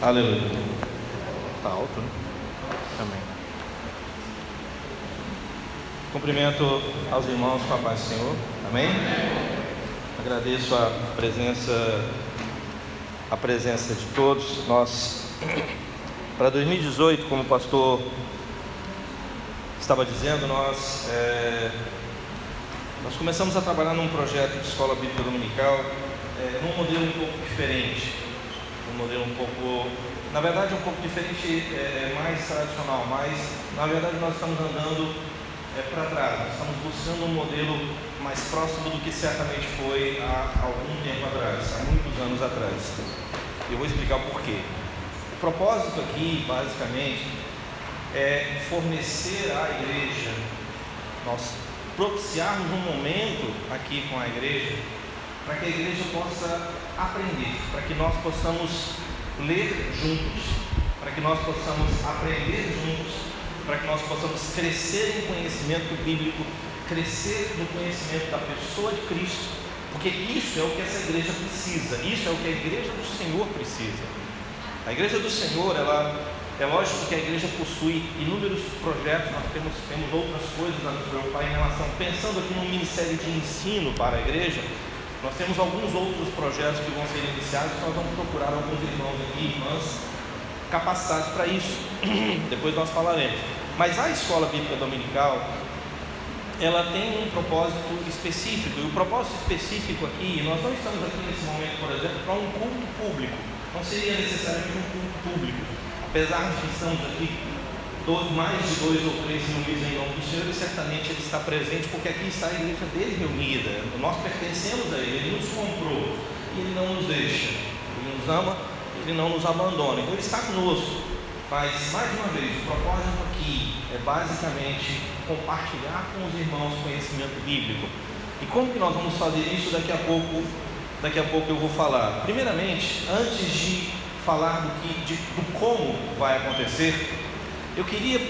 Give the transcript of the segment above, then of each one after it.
Aleluia. Está alto, né? Amém. Cumprimento aos irmãos com a paz do Senhor. Amém? Agradeço a presença, a presença de todos. Nós, para 2018, como o pastor estava dizendo, nós, é, nós começamos a trabalhar num projeto de escola bíblica dominical, é, num modelo um pouco diferente, modelo um pouco, na verdade, um pouco diferente, é, mais tradicional, mas na verdade nós estamos andando é, para trás, nós estamos buscando um modelo mais próximo do que certamente foi há algum tempo atrás, há muitos anos atrás. Eu vou explicar o porquê. O propósito aqui, basicamente, é fornecer à igreja, nós propiciarmos um momento aqui com a igreja, para que a igreja possa aprender, para que nós possamos ler juntos, para que nós possamos aprender juntos, para que nós possamos crescer em conhecimento bíblico, crescer no conhecimento da pessoa de Cristo, porque isso é o que essa igreja precisa, isso é o que a igreja do Senhor precisa. A igreja do Senhor, ela é lógico que a igreja possui inúmeros projetos, nós temos, temos outras coisas a nos preocupar em relação, pensando aqui no ministério de ensino para a igreja, nós temos alguns outros projetos que vão ser iniciados, nós vamos procurar alguns irmãos aqui, irmãs, capacitados para isso. Depois nós falaremos. Mas a escola bíblica dominical, ela tem um propósito específico, e o propósito específico aqui, nós não estamos aqui nesse momento, por exemplo, para um culto público, não seria necessariamente um culto público apesar de que estamos aqui todos, mais de dois ou três reunidos em nome do Senhor, ele certamente ele está presente, porque aqui está a igreja dele reunida. Nós pertencemos a ele, ele nos comprou e ele não nos deixa. Ele nos ama, ele não nos abandona. Então ele está conosco. Mas, mais uma vez, o propósito aqui é basicamente compartilhar com os irmãos conhecimento bíblico. E como que nós vamos fazer isso daqui a pouco? Daqui a pouco eu vou falar. Primeiramente, antes de falar do, que, de, do como vai acontecer, eu queria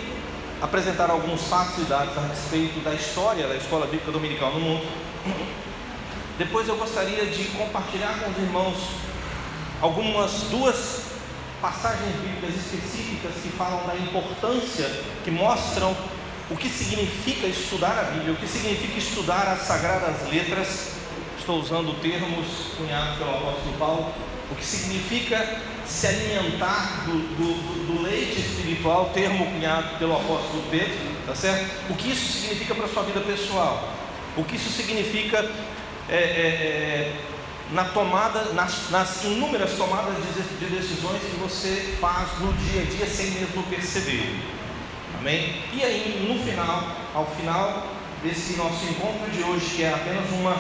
apresentar alguns fatos e dados a respeito da história da escola bíblica dominical no mundo. Depois eu gostaria de compartilhar com os irmãos algumas duas passagens bíblicas específicas que falam da importância, que mostram o que significa estudar a Bíblia, o que significa estudar as sagradas letras. Estou usando termos cunhados pelo apóstolo Paulo, o que significa se alimentar do, do, do, leite espiritual, termo cunhado pelo apóstolo Pedro, tá certo? O que isso significa para a sua vida pessoal? O que isso significa é, é, é, na tomada, nas, nas, inúmeras tomadas de, de decisões que você faz no dia a dia sem mesmo perceber. Amém? E aí, no final, ao final desse nosso encontro de hoje, que é apenas uma,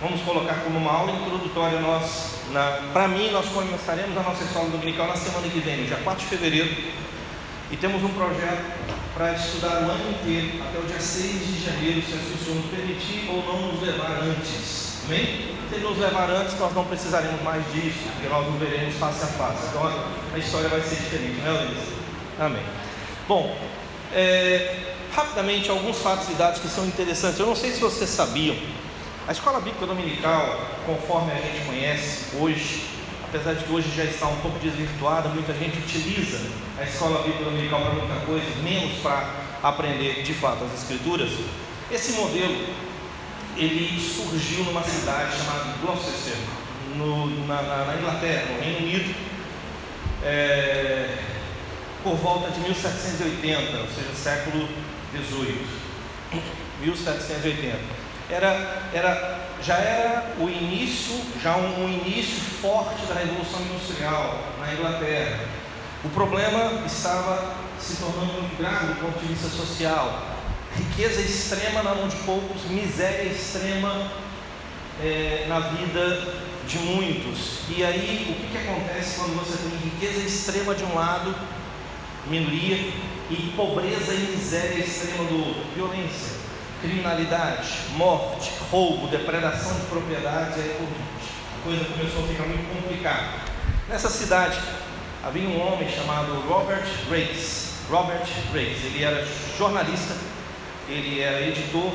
vamos colocar como uma aula introdutória, nós para mim, nós começaremos a nossa escola dominical na semana que vem, dia 4 de fevereiro, e temos um projeto para estudar o ano inteiro, até o dia 6 de janeiro, se o Senhor nos permitir ou não nos levar antes. Amém? Se nos levar antes, nós não precisaremos mais disso, porque nós nos veremos face a face. Então a história vai ser diferente, né, Luiz? Amém. Bom, é, rapidamente, alguns fatos e dados que são interessantes. Eu não sei se vocês sabiam a escola bíblica dominical, conforme a gente conhece hoje, apesar de que hoje já está um pouco desvirtuada, muita gente utiliza a escola bíblica dominical para muita coisa, menos para aprender de fato as escrituras. Esse modelo ele surgiu numa cidade chamada Gloucester, no, na, na, Inglaterra, no Reino Unido, é, por volta de 1780, ou seja, século XVIII. 1780 era, era, já era o início, já um, um início forte da Revolução Industrial na Inglaterra. O problema estava se tornando muito grave do ponto de vista social. Riqueza extrema na mão de poucos, miséria extrema é, na vida de muitos. E aí, o que, que acontece quando você tem riqueza extrema de um lado, minoria, e pobreza e miséria extrema do outro? Violência criminalidade, morte, roubo, depredação de propriedades aí por diante. A coisa começou a ficar muito complicada. Nessa cidade havia um homem chamado Robert Race. Robert Race, ele era jornalista, ele era editor.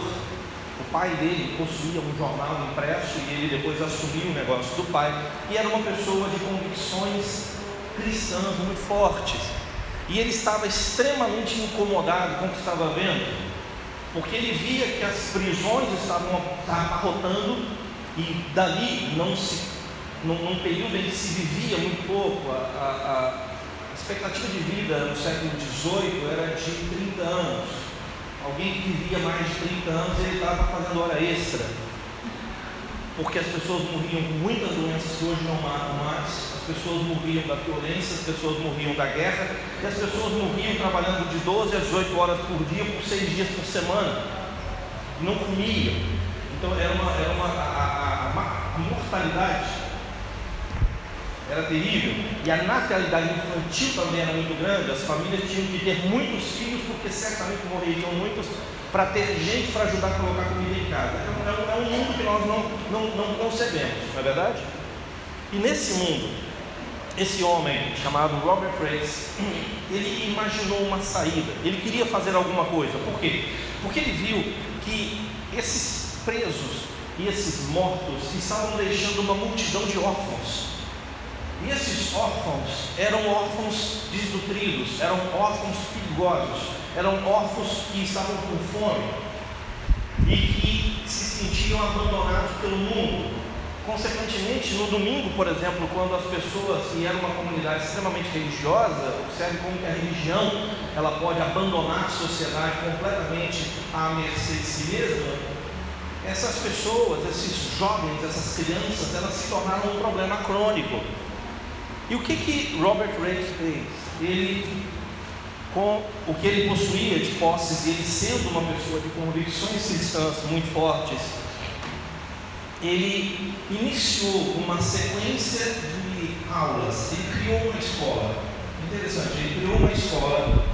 O pai dele possuía um jornal impresso e ele depois assumiu o negócio do pai. E era uma pessoa de convicções cristãs muito fortes. E ele estava extremamente incomodado com o que estava vendo, porque ele via que as prisões estavam abarrotando e dali não se, num, num período em que se vivia muito pouco, a, a, a expectativa de vida no século XVIII era de 30 anos. Alguém que vivia mais de 30 anos, ele estava fazendo hora extra porque as pessoas morriam com muitas doenças que hoje não matam mais, as pessoas morriam da violência, as pessoas morriam da guerra, e as pessoas morriam trabalhando de 12 a 18 horas por dia, por seis dias por semana, não comiam. Então era uma, era uma a, a, a mortalidade era terrível, e a natalidade infantil também era muito grande, as famílias tinham que ter muitos filhos, porque certamente morreriam muitos para ter gente para ajudar a colocar comida em casa. É um, é um mundo que nós não, não, não concebemos, não é verdade? E nesse mundo, esse homem chamado Robert Grace, ele imaginou uma saída, ele queria fazer alguma coisa, por quê? Porque ele viu que esses presos e esses mortos estavam deixando uma multidão de órfãos. E esses órfãos eram órfãos desnutridos, eram órfãos perigosos eram órfãos que estavam com fome e que se sentiam abandonados pelo mundo. Consequentemente, no domingo, por exemplo, quando as pessoas, e era uma comunidade extremamente religiosa, observe como que a religião ela pode abandonar a sociedade completamente à mercê de si mesma, essas pessoas, esses jovens, essas crianças, elas se tornaram um problema crônico. E o que que Robert Reis fez? Ele com o que ele possuía de posses, ele sendo uma pessoa de convicções cristãs muito fortes, ele iniciou uma sequência de aulas, ele criou uma escola. Interessante, ele criou uma escola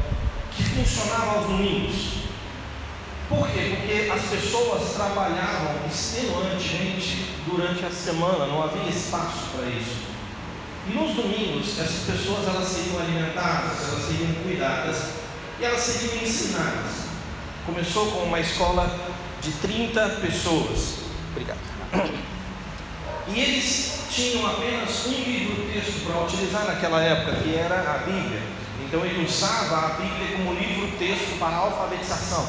que funcionava aos domingos. Por quê? Porque as pessoas trabalhavam extenuantemente durante a semana, não havia espaço para isso. Nos domingos, essas pessoas elas seriam alimentadas, elas seriam cuidadas e elas seriam ensinadas. Começou com uma escola de 30 pessoas. Obrigado. E eles tinham apenas um livro-texto para utilizar naquela época, que era a Bíblia. Então ele usava a Bíblia como livro-texto para alfabetização.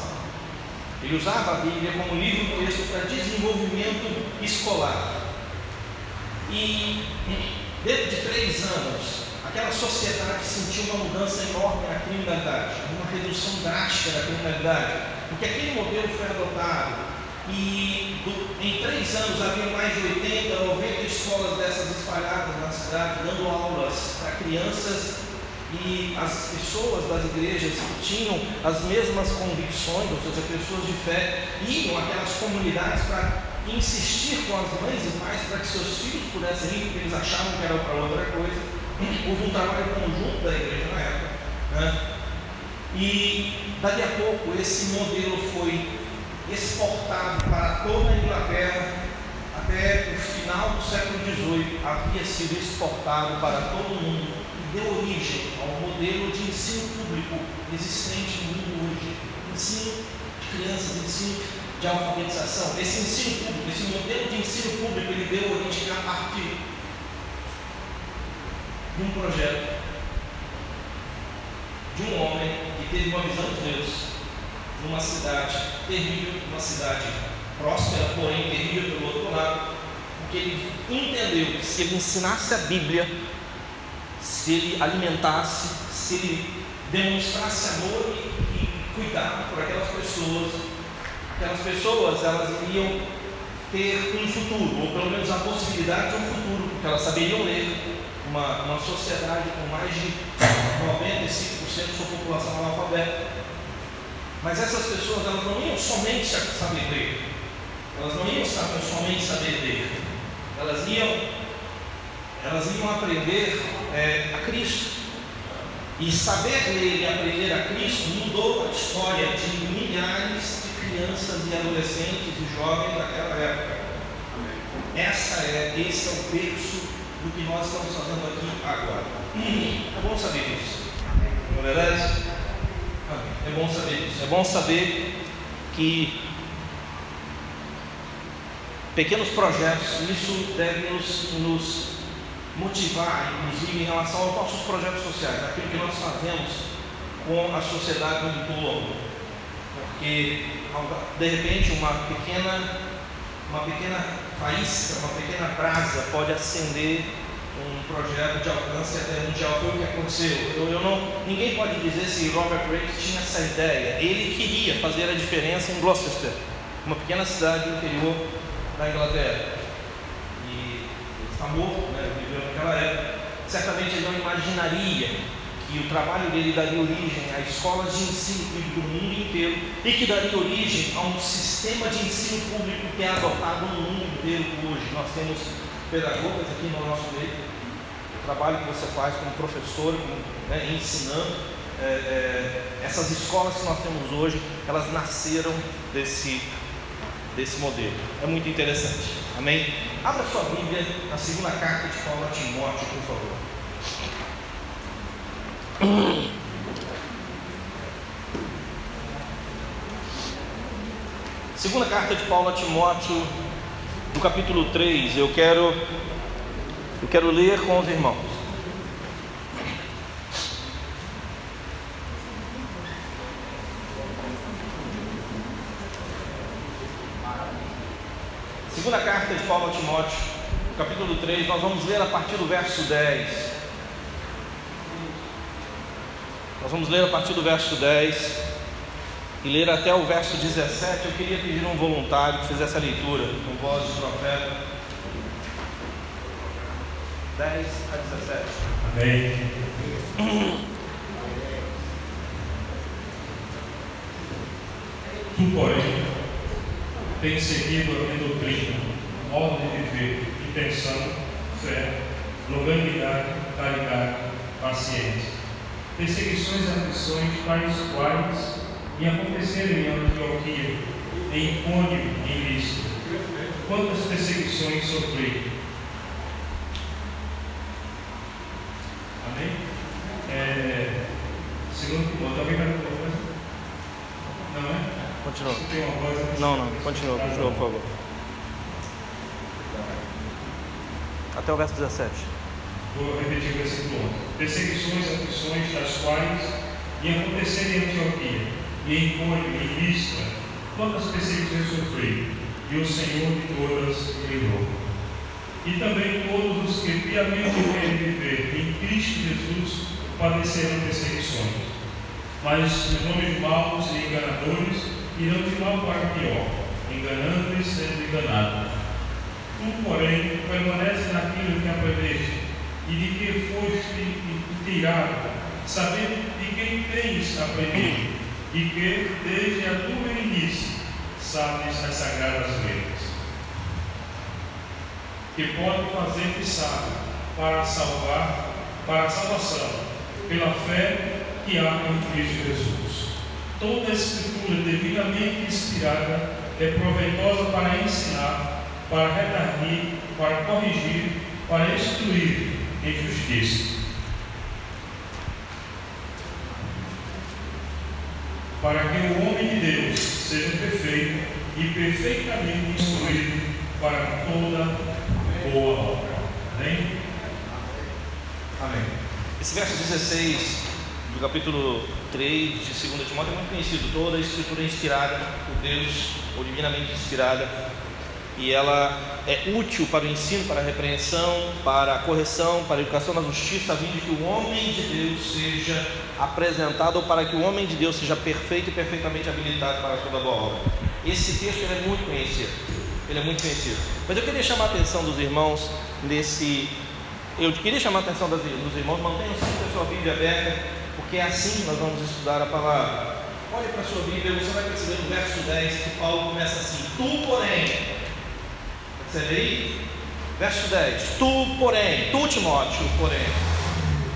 Ele usava a Bíblia como livro-texto para desenvolvimento escolar. E Dentro de três anos, aquela sociedade sentiu uma mudança enorme na criminalidade, uma redução drástica da criminalidade, porque aquele modelo foi adotado e do, em três anos havia mais de 80, 90 escolas dessas espalhadas na cidade, dando aulas para crianças e as pessoas das igrejas que tinham as mesmas convicções, ou seja, pessoas de fé, iam àquelas comunidades para insistir com as mães e pais para que seus filhos pudessem ir, porque eles achavam que era para outra coisa. Houve um trabalho conjunto da igreja na época. Né? E dali a pouco esse modelo foi exportado para toda a Inglaterra. Até o final do século XVIII havia sido exportado para todo o mundo e deu origem ao modelo de ensino público existente no mundo hoje. Ensino de crianças, ensino de alfabetização, esse ensino público, esse modelo de ensino público, ele deu origem a partir de um projeto de um homem que teve uma visão de Deus numa cidade terrível, uma cidade próspera, porém terrível pelo outro lado, porque ele entendeu que se ele ensinasse a Bíblia, se ele alimentasse, se ele demonstrasse amor e, e cuidado por aquelas pessoas, aquelas pessoas elas iriam ter um futuro, ou pelo menos a possibilidade de um futuro, porque elas saberiam ler. Uma, uma sociedade com mais de 95% de sua população analfabeta. Mas essas pessoas elas não iam somente saber ler, elas não iam saber, somente saber ler, elas iam, elas iam aprender é, a Cristo. E saber ler e aprender a Cristo mudou a história de milhares crianças e adolescentes e jovens daquela época. Essa é, esse é o berço do que nós estamos fazendo aqui agora. É bom saber isso. Não é verdade? É bom saber isso. É bom saber que pequenos projetos, isso deve nos, nos motivar, inclusive, em relação aos nossos projetos sociais, aquilo que nós fazemos com a sociedade como um. Porque, de repente, uma pequena, uma pequena faísca, uma pequena brasa pode acender um projeto de alcance até mundial. Foi o que aconteceu. Eu, eu não, ninguém pode dizer se Robert Reich tinha essa ideia. Ele queria fazer a diferença em Gloucester, uma pequena cidade do interior da Inglaterra. E ele está morto, né, viveu naquela época. Certamente ele não imaginaria que o trabalho dele daria origem a escolas de ensino público do mundo inteiro e que daria origem a um sistema de ensino público que é adotado no mundo inteiro hoje. Nós temos pedagogas aqui no nosso meio, o trabalho que você faz como professor, né, ensinando. É, é, essas escolas que nós temos hoje, elas nasceram desse, desse modelo. É muito interessante. Amém? Abra sua Bíblia na segunda carta de Paulo a Timóteo, por favor. Segunda carta de Paulo a Timóteo, no capítulo 3, eu quero eu quero ler com os irmãos. Segunda carta de Paulo a Timóteo, capítulo 3, nós vamos ler a partir do verso 10. Nós vamos ler a partir do verso 10 e ler até o verso 17. Eu queria pedir um voluntário que fizesse a leitura com voz de profeta. 10 a 17. Amém. Tu, porém, tens seguido a minha doutrina, modo de viver, intenção, fé, longanimidade, caridade, paciência perseguições e aflições tais quais me aconteceram em Antioquia, em Icônio e em Listra. Quantas perseguições sofri. Amém? É, segundo Timóteo, alguém vai? Não é? Continua. Não, não, continua, continua, por favor. Até o verso 17. Vou repetir o versículo 11. Perseguições, aflições, das quais iam acontecer em Antioquia, e em Cônio, e em Listra, quantas perseguições sofri, e o Senhor de todas livrou. E também todos os que piamente querem viver em Cristo Jesus padecerão perseguições. Mas os homens maus e enganadores irão de mal para pior, enganando e sendo enganados. Tu, porém, permanece naquilo que aprendeste e de que foste tirado, sabendo de quem tens aprendido, e que desde a tua meninice sabes as sagradas letras, que pode fazer-te sábio para salvar, para a salvação, pela fé que há em Cristo Jesus. Toda a Escritura devidamente inspirada é proveitosa para ensinar, para redarguir, para corrigir, para instruir em justiça. Para que o homem de Deus seja perfeito e perfeitamente instruído para toda boa obra. Amém? Amém. Esse verso 16 do capítulo 3 de 2 Timóteo é muito conhecido. Toda a escritura é inspirada por Deus, ou divinamente inspirada, e ela é útil para o ensino, para a repreensão, para a correção, para a educação na justiça, a fim de que o homem de Deus seja apresentado, ou para que o homem de Deus seja perfeito e perfeitamente habilitado para toda boa obra. Esse texto é muito conhecido. Ele é muito conhecido. Mas eu queria chamar a atenção dos irmãos nesse. Eu queria chamar a atenção dos irmãos, mantenham sempre a sua Bíblia aberta, porque é assim que nós vamos estudar a palavra. Olhe para a sua Bíblia, você vai perceber no verso 10 que Paulo começa assim: Tu, porém, Verso 10. Tu, porém, tu, Timóteo, porém.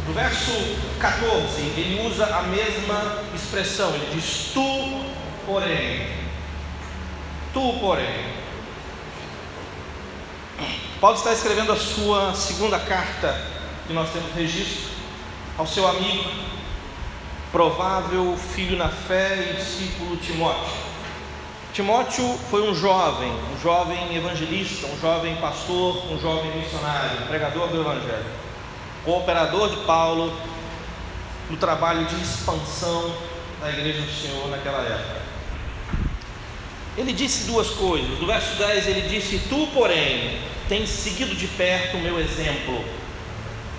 No verso 14, ele usa a mesma expressão. Ele diz: Tu, porém. Tu, porém. Paulo está escrevendo a sua segunda carta, que nós temos registro, ao seu amigo, provável filho na fé e discípulo Timóteo. Timóteo foi um jovem, um jovem evangelista, um jovem pastor, um jovem missionário, pregador do Evangelho, cooperador de Paulo no trabalho de expansão da igreja do Senhor naquela época. Ele disse duas coisas. No verso 10 ele disse: Tu, porém, tens seguido de perto o meu exemplo.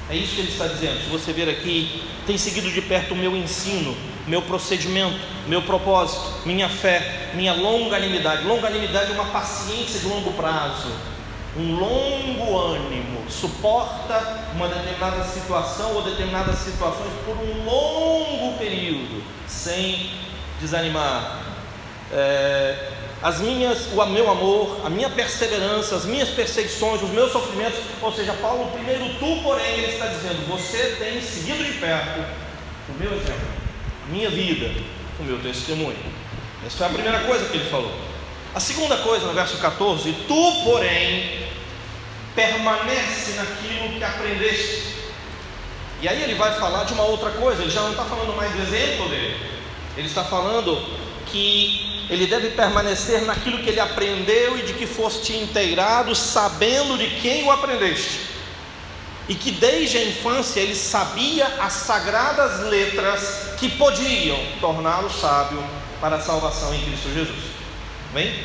É isso que ele está dizendo. Se você ver aqui, tem seguido de perto o meu ensino, meu procedimento, meu propósito, minha fé, minha longanimidade. Longanimidade é uma paciência de longo prazo, um longo ânimo, suporta uma determinada situação ou determinadas situações por um longo período, sem desanimar. É, as minhas, o meu amor, a minha perseverança, as minhas perseguições, os meus sofrimentos, ou seja, Paulo, primeiro tu, porém, ele está dizendo: você tem seguido de perto o meu exemplo, minha vida, o meu testemunho. Essa foi a primeira coisa que ele falou. A segunda coisa, no verso 14: tu, porém, permanece naquilo que aprendeste. E aí ele vai falar de uma outra coisa, ele já não está falando mais do exemplo dele, ele está falando que ele deve permanecer naquilo que ele aprendeu e de que foste inteirado, sabendo de quem o aprendeste. E que desde a infância ele sabia as sagradas letras que podiam torná-lo sábio para a salvação em Cristo Jesus. Bem?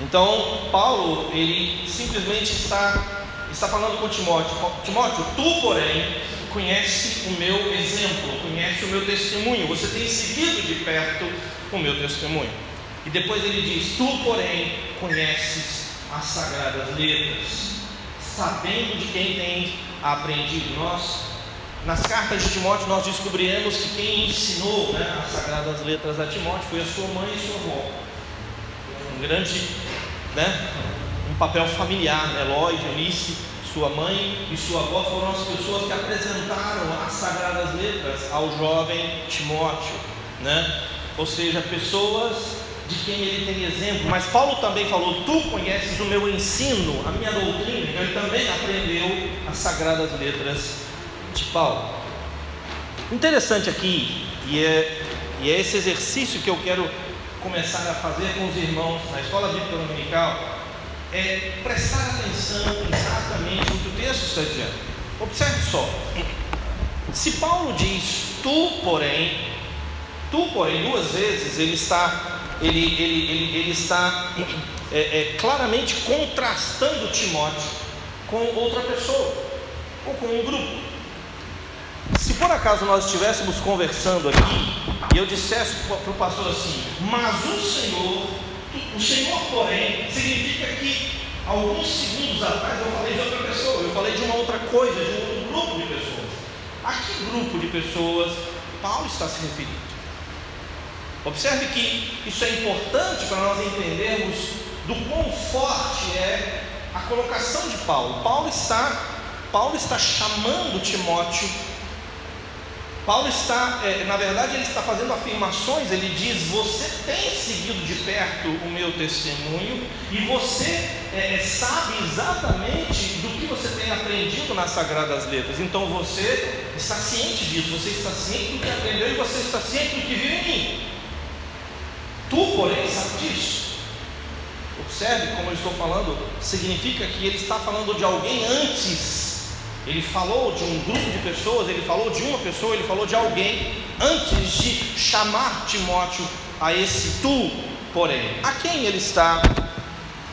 Então, Paulo, ele simplesmente está, está falando com Timóteo: Timóteo, tu, porém, conhece o meu exemplo, conhece o meu testemunho, você tem seguido de perto o meu testemunho. E depois ele diz: Tu, porém, conheces as sagradas letras, sabendo de quem tem aprendido. Nós, nas cartas de Timóteo, nós descobriremos que quem ensinou né, as sagradas letras a Timóteo foi a sua mãe e sua avó. Um grande, né, um papel familiar, né, Lloyd, Eunice sua mãe e sua avó foram as pessoas que apresentaram as sagradas letras ao jovem Timóteo, né? Ou seja, pessoas de quem ele tem exemplo. Mas Paulo também falou: Tu conheces o meu ensino, a minha doutrina. Então ele também aprendeu as sagradas letras de Paulo. Interessante aqui, e é, e é esse exercício que eu quero começar a fazer com os irmãos na escola bíblica dominical é prestar atenção exatamente no que o texto está dizendo. Observe só. Se Paulo diz tu, porém, tu, porém, duas vezes ele está, ele, ele, ele, ele está é, é, claramente contrastando Timóteo com outra pessoa ou com um grupo. Se por acaso nós estivéssemos conversando aqui e eu dissesse para o pastor assim, mas o Senhor o Senhor, porém, significa que alguns segundos atrás eu falei de outra pessoa, eu falei de uma outra coisa, de um grupo de pessoas. A que grupo de pessoas Paulo está se referindo? Observe que isso é importante para nós entendermos do quão forte é a colocação de Paulo. Paulo está, Paulo está chamando Timóteo Paulo está, é, na verdade, ele está fazendo afirmações. Ele diz: Você tem seguido de perto o meu testemunho e você é, é, sabe exatamente do que você tem aprendido nas Sagradas Letras. Então você está ciente disso, você está ciente do que aprendeu e você está ciente do que viu em mim. Tu, porém, sabe disso. Observe como eu estou falando, significa que ele está falando de alguém antes ele falou de um grupo de pessoas, ele falou de uma pessoa, ele falou de alguém antes de chamar Timóteo a esse tu, porém. A quem ele está?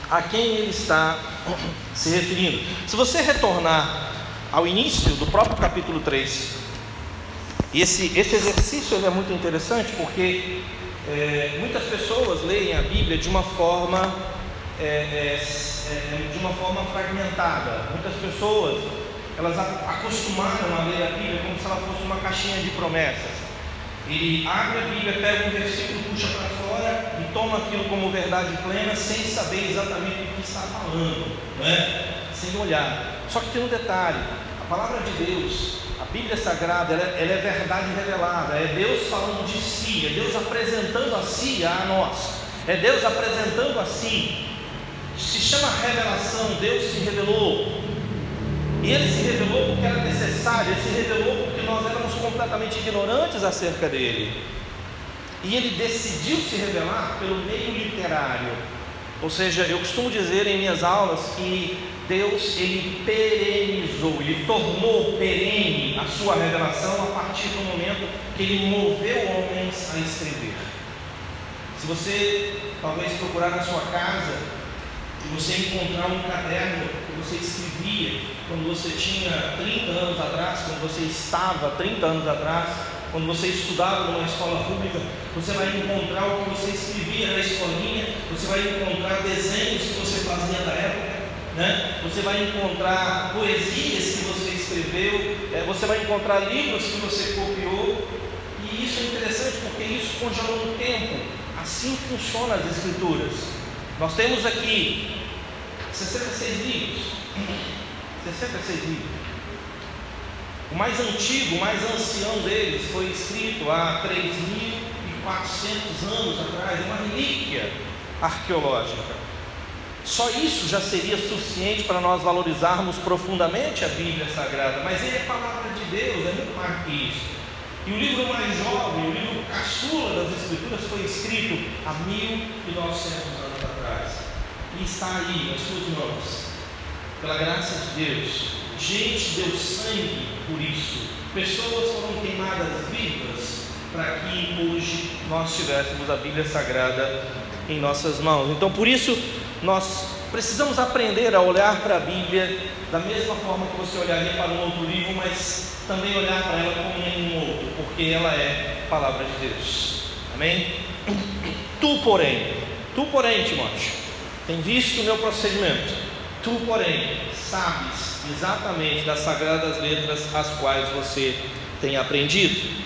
A quem ele está se referindo? Se você retornar ao início do próprio capítulo 3, esse, esse exercício é muito interessante porque é, muitas pessoas leem a Bíblia de uma forma é, é, é de uma forma fragmentada. Muitas pessoas elas acostumaram a ler a Bíblia como se ela fosse uma caixinha de promessas. Ele abre a Bíblia, pega um versículo, puxa para fora e toma aquilo como verdade plena, sem saber exatamente o que está falando, não é? sem olhar. Só que tem um detalhe: a palavra de Deus, a Bíblia Sagrada, ela, ela é verdade revelada, é Deus falando de si, é Deus apresentando a si a nós, é Deus apresentando a si. Se chama revelação, Deus se revelou, e ele se revelou porque era necessário, ele se revelou porque nós éramos completamente ignorantes acerca dele. e ele decidiu se revelar pelo meio literário. Ou seja, eu costumo dizer em minhas aulas que Deus ele perenizou, ele tornou perene a sua revelação a partir do momento que ele moveu homens a escrever. Se você talvez procurar na sua casa e você encontrar um caderno que você escrevia quando você tinha 30 anos atrás, quando você estava 30 anos atrás, quando você estudava numa escola pública, você vai encontrar o que você escrevia na escolinha, você vai encontrar desenhos que você fazia da época, né? você vai encontrar poesias que você escreveu, é, você vai encontrar livros que você copiou, e isso é interessante porque isso congelou no tempo. Assim funcionam as escrituras. Nós temos aqui 66 livros. 66 livros. O mais antigo, o mais ancião deles foi escrito há 3.400 anos atrás, uma relíquia arqueológica. Só isso já seria suficiente para nós valorizarmos profundamente a Bíblia Sagrada, mas ele é palavra de Deus, é muito mais que isso. E o livro mais jovem, o livro caçula das Escrituras, foi escrito há 1.900 anos atrás. E está aí nas suas mãos, pela graça de Deus, Gente deu sangue por isso. Pessoas foram queimadas vivas para que hoje nós tivéssemos a Bíblia Sagrada em nossas mãos. Então, por isso, nós precisamos aprender a olhar para a Bíblia da mesma forma que você olharia para um outro livro, mas também olhar para ela como nenhum outro, porque ela é palavra de Deus. Amém? Tu, porém, tu, porém, Timóteo, tem visto o meu procedimento. Tu, porém, sabes exatamente das sagradas letras as quais você tem aprendido.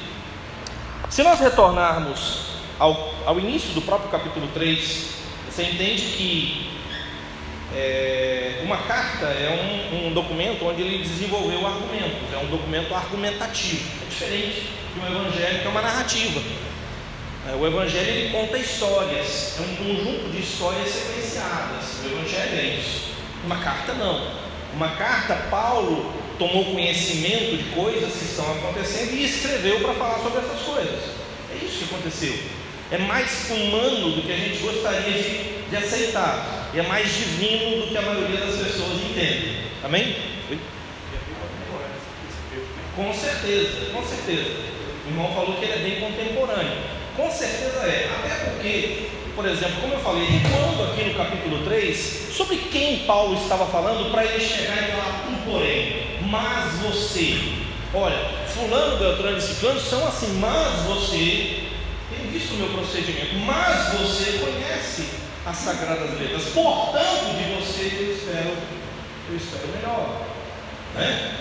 Se nós retornarmos ao, ao início do próprio capítulo 3, você entende que é, uma carta é um, um, documento onde ele desenvolveu argumentos, é um documento argumentativo, é diferente de um evangelho que é uma narrativa. É, o evangelho ele conta histórias, é um conjunto de histórias sequenciadas. O evangelho é isso. Uma carta não uma carta, Paulo tomou conhecimento de coisas que estão acontecendo e escreveu para falar sobre essas coisas. É isso que aconteceu. É mais humano do que a gente gostaria de, de aceitar. E é mais divino do que a maioria das pessoas entende. Amém? Oi? Com certeza, com certeza. O irmão falou que ele é bem contemporâneo. Com certeza é. Até porque por exemplo, como eu falei, quando aqui no capítulo 3, sobre quem Paulo estava falando para ele chegar e falar, um porém, mas você, olha, fulano, beltrano e ciclano são assim, mas você, visto o meu procedimento, mas você conhece as sagradas letras, portanto de você eu espero, eu espero melhor, né?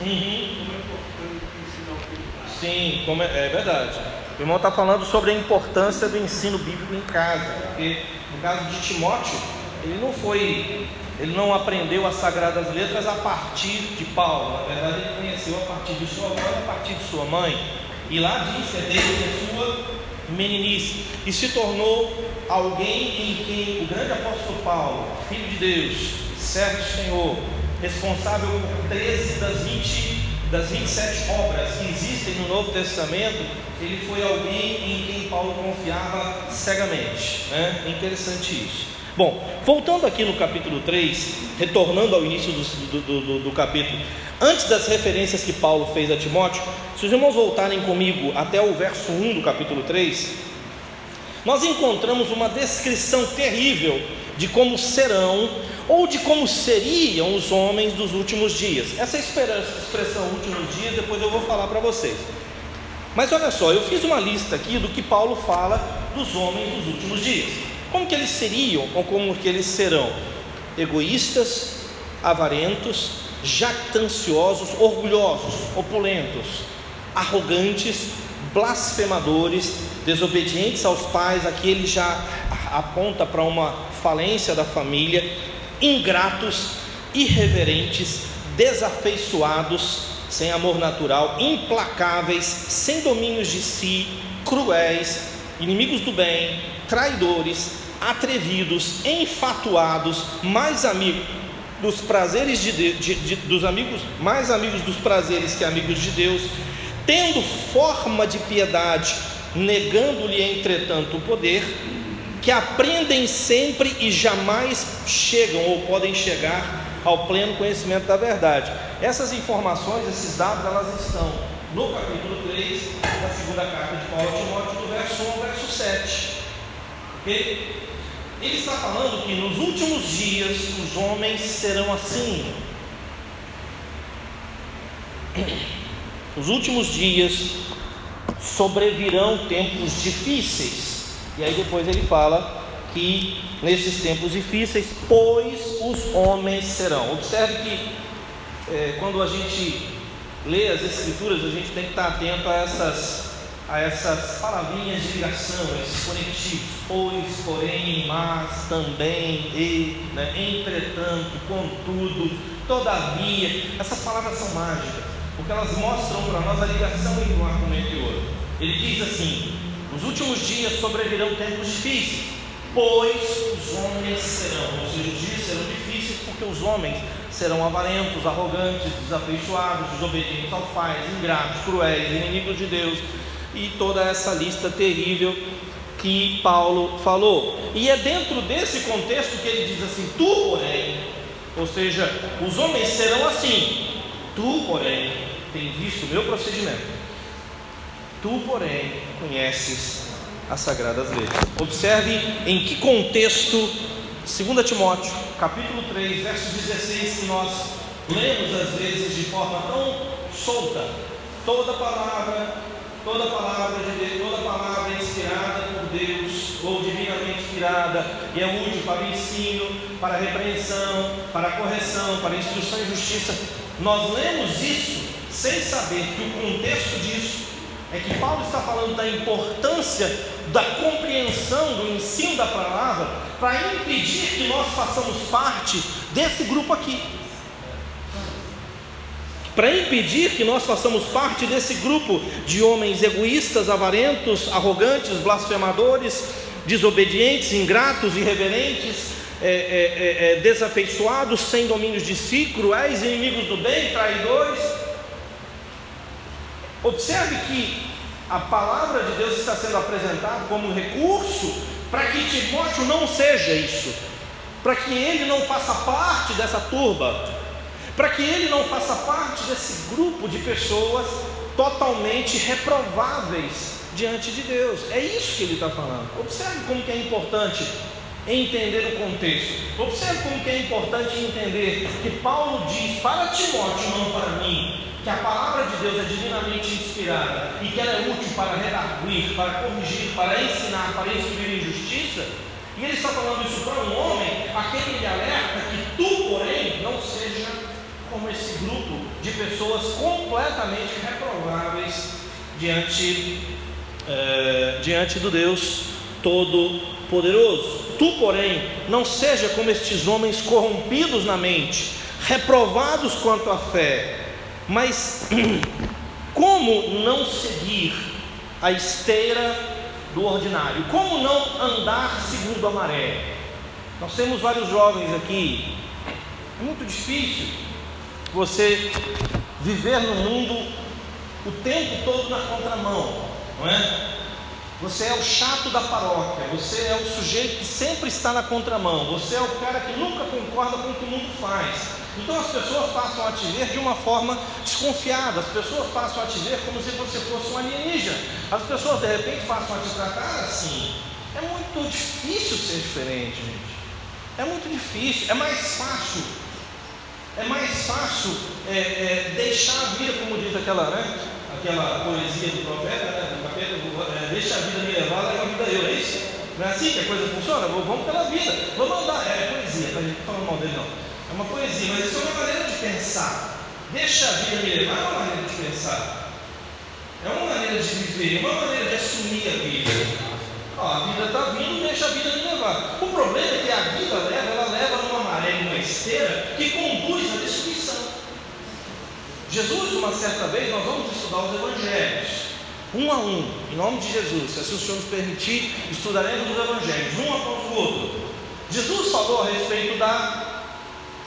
Uhum. Sim, como é, é verdade. O irmão está falando sobre a importância do ensino bíblico em casa, porque no caso de Timóteo, ele não foi, ele não aprendeu as sagradas letras a partir de Paulo, na verdade ele conheceu a partir de sua avó e a partir de sua mãe. E lá diz, é desde a sua meninice, e se tornou alguém em quem o grande apóstolo Paulo, filho de Deus, servo do Senhor, responsável por 13 das 20 das 27 obras que existem no Novo Testamento, ele foi alguém em quem Paulo confiava cegamente. Né? Interessante isso. Bom, voltando aqui no capítulo 3, retornando ao início do, do, do, do capítulo, antes das referências que Paulo fez a Timóteo, se os irmãos voltarem comigo até o verso 1 do capítulo 3, nós encontramos uma descrição terrível de como serão ou de como seriam os homens dos últimos dias. Essa expressão últimos dias, depois eu vou falar para vocês. Mas olha só, eu fiz uma lista aqui do que Paulo fala dos homens dos últimos dias. Como que eles seriam ou como que eles serão? Egoístas, avarentos, jactanciosos, orgulhosos, opulentos, arrogantes, blasfemadores, desobedientes aos pais, aqui ele já aponta para uma falência da família, ingratos, irreverentes, desafeiçoados, sem amor natural, implacáveis, sem domínios de si, cruéis, inimigos do bem, traidores, atrevidos, enfatuados, mais amigos, dos prazeres de, de, de, dos amigos, mais amigos dos prazeres que amigos de Deus, tendo forma de piedade, negando-lhe entretanto o poder, que aprendem sempre e jamais chegam ou podem chegar ao pleno conhecimento da verdade. Essas informações, esses dados, elas estão no capítulo 3 da segunda carta de Paulo a Timóteo, do verso 1 ao verso 7. Ok? Ele está falando que nos últimos dias os homens serão assim. Os últimos dias sobrevirão tempos difíceis. E aí depois ele fala que nesses tempos difíceis, pois os homens serão. Observe que é, quando a gente lê as escrituras, a gente tem que estar atento a essas a essas palavrinhas de ligação, esses conectivos, pois, porém, mas, também, e, né, entretanto, contudo, todavia, essas palavras são mágicas, porque elas mostram para nós a ligação entre um argumento e outro. Ele diz assim: nos últimos dias sobrevirão tempos difíceis, pois os homens serão, ou seja, os dias serão difíceis porque os homens serão avarentos, arrogantes, desafeiçoados, desobedientes aos pais, ingratos, cruéis, inimigos de Deus, e toda essa lista terrível que Paulo falou. E é dentro desse contexto que ele diz assim: Tu, porém, ou seja, os homens serão assim, tu, porém, tem visto o meu procedimento. Tu, porém, conheces as sagradas leis. Observe em que contexto 2 Timóteo, capítulo 3, verso 16, que nós lemos às vezes de forma tão solta, toda palavra toda palavra de Deus, toda palavra inspirada por Deus, ou divinamente inspirada, e é útil para o ensino, para a repreensão, para a correção, para a instrução e justiça. Nós lemos isso sem saber que o contexto disso é que Paulo está falando da importância da compreensão do ensino da palavra para impedir que nós façamos parte desse grupo aqui para impedir que nós façamos parte desse grupo de homens egoístas, avarentos, arrogantes, blasfemadores, desobedientes, ingratos, irreverentes, é, é, é, é, desafeiçoados, sem domínios de si, cruéis, inimigos do bem, traidores. Observe que a palavra de Deus está sendo apresentada como recurso para que Timóteo não seja isso, para que ele não faça parte dessa turba, para que ele não faça parte desse grupo de pessoas totalmente reprováveis diante de Deus. É isso que ele está falando. Observe como que é importante entender o contexto. Observe como que é importante entender que Paulo diz para Timóteo, não para mim, que a palavra de Deus é divinamente inspirada e que ela é útil para redarguir, para corrigir, para ensinar, para instruir em justiça. E ele está falando isso para um homem a quem ele alerta que tu, porém, não seja como esse grupo de pessoas completamente reprováveis diante, é, diante do Deus Todo-Poderoso. Tu, porém, não seja como estes homens corrompidos na mente, reprovados quanto à fé, mas como não seguir a esteira do ordinário? Como não andar segundo a maré? Nós temos vários jovens aqui, é muito difícil você viver no mundo o tempo todo na contramão, não é? Você é o chato da paróquia, você é o sujeito que sempre está na contramão, você é o cara que nunca concorda com o que o mundo faz. Então as pessoas passam a te ver de uma forma desconfiada, as pessoas passam a te ver como se você fosse um alienígena, as pessoas de repente passam a te tratar assim. É muito difícil ser diferente, gente. É muito difícil, é mais fácil é mais fácil é, é, deixar a vida, como diz aquela, né, aquela poesia do profeta, né, é, deixa a vida me levar, leva a vida eu, é isso? Não é assim que a coisa funciona? Vamos pela vida, vamos andar. É poesia, tá? não falando mal dele não. É uma poesia, mas isso é uma maneira de pensar. Deixa a vida me levar é uma maneira de pensar. É uma maneira de viver, é uma maneira de assumir a vida. Ó, a vida está vindo, deixa a vida me levar. O problema é que a vida leva, ela leva numa maré, numa esteira que conduz. Jesus, uma certa vez, nós vamos estudar os evangelhos, um a um, em nome de Jesus, se assim o Senhor nos permitir, estudaremos os evangelhos, um após o outro. Jesus falou a respeito da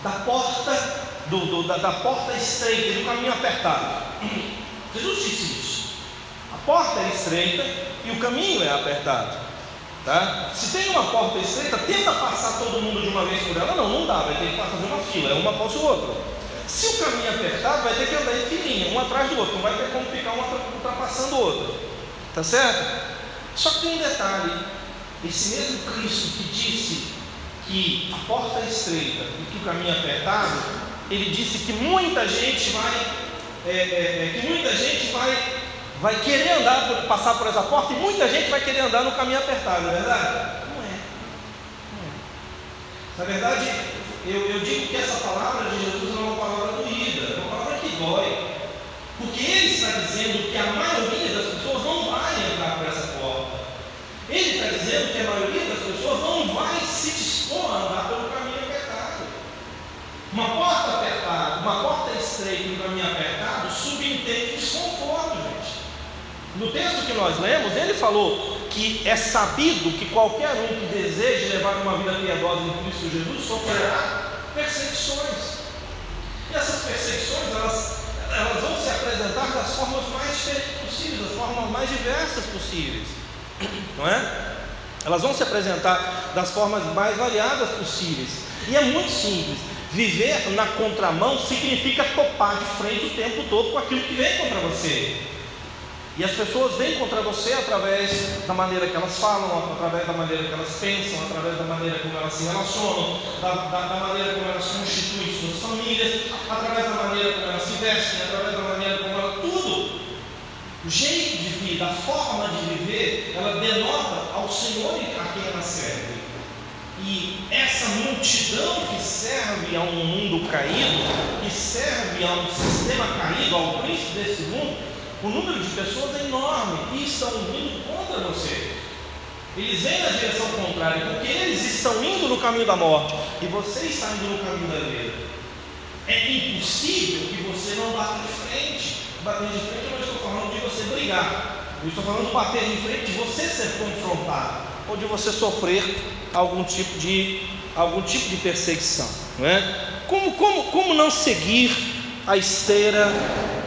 da porta, do, do, da, da porta estreita do caminho apertado. Jesus disse isso. A porta é estreita e o caminho é apertado. Tá? Se tem uma porta estreita, tenta passar todo mundo de uma vez por ela. Não, não dá, vai ter que fazer uma fila, é uma após o outro. Se o caminho é apertado, vai ter que andar em filinha, um atrás do outro, não vai ter como ficar um ultrapassando o outro. Tá certo? Só que tem um detalhe: esse mesmo Cristo que disse que a porta é estreita e que o caminho é apertado, ele disse que muita gente vai, é, é, é, que muita gente vai vai querer andar, por, passar por essa porta e muita gente vai querer andar no caminho apertado, não é verdade? Não é. Não é. Na verdade, eu, eu digo que essa palavra de Jesus é uma palavra doída, é uma palavra que Porque ele está dizendo que a maioria das pessoas não vai entrar por essa porta. Ele está dizendo que a maioria das pessoas não vai se dispor a andar pelo caminho apertado. Uma porta apertada, uma porta estreita e um caminho apertado subentende desconforto, gente. No texto que nós lemos, ele falou que é sabido que qualquer um que deseje levar uma vida piedosa em Cristo Jesus sofrerá perseguições. E essas perseguições, elas, elas vão se apresentar das formas mais diferentes possíveis, das formas mais diversas possíveis. Não é? Elas vão se apresentar das formas mais variadas possíveis. E é muito simples. Viver na contramão significa topar de frente o tempo todo com aquilo que vem contra você. E as pessoas vêm contra você através da maneira que elas falam, através da maneira que elas pensam, através da maneira como elas se relacionam, da, da, da maneira como elas constituem suas famílias, através da maneira como elas se vestem, através da maneira como elas. Tudo. O jeito de vida, a forma de viver, ela denota ao Senhor a quem ela serve. E essa multidão que serve a um mundo caído, que serve a um sistema caído, ao príncipe desse mundo, o número de pessoas é enorme e estão vindo contra você. Eles vêm na direção contrária, porque eles estão indo no caminho da morte e você está indo no caminho da vida. É impossível que você não bata de frente. Bater de frente eu não estou falando de você brigar. Eu estou falando de bater de frente, de você ser confrontado, ou de você sofrer algum tipo de, algum tipo de perseguição. Não é? como, como, como não seguir a esteira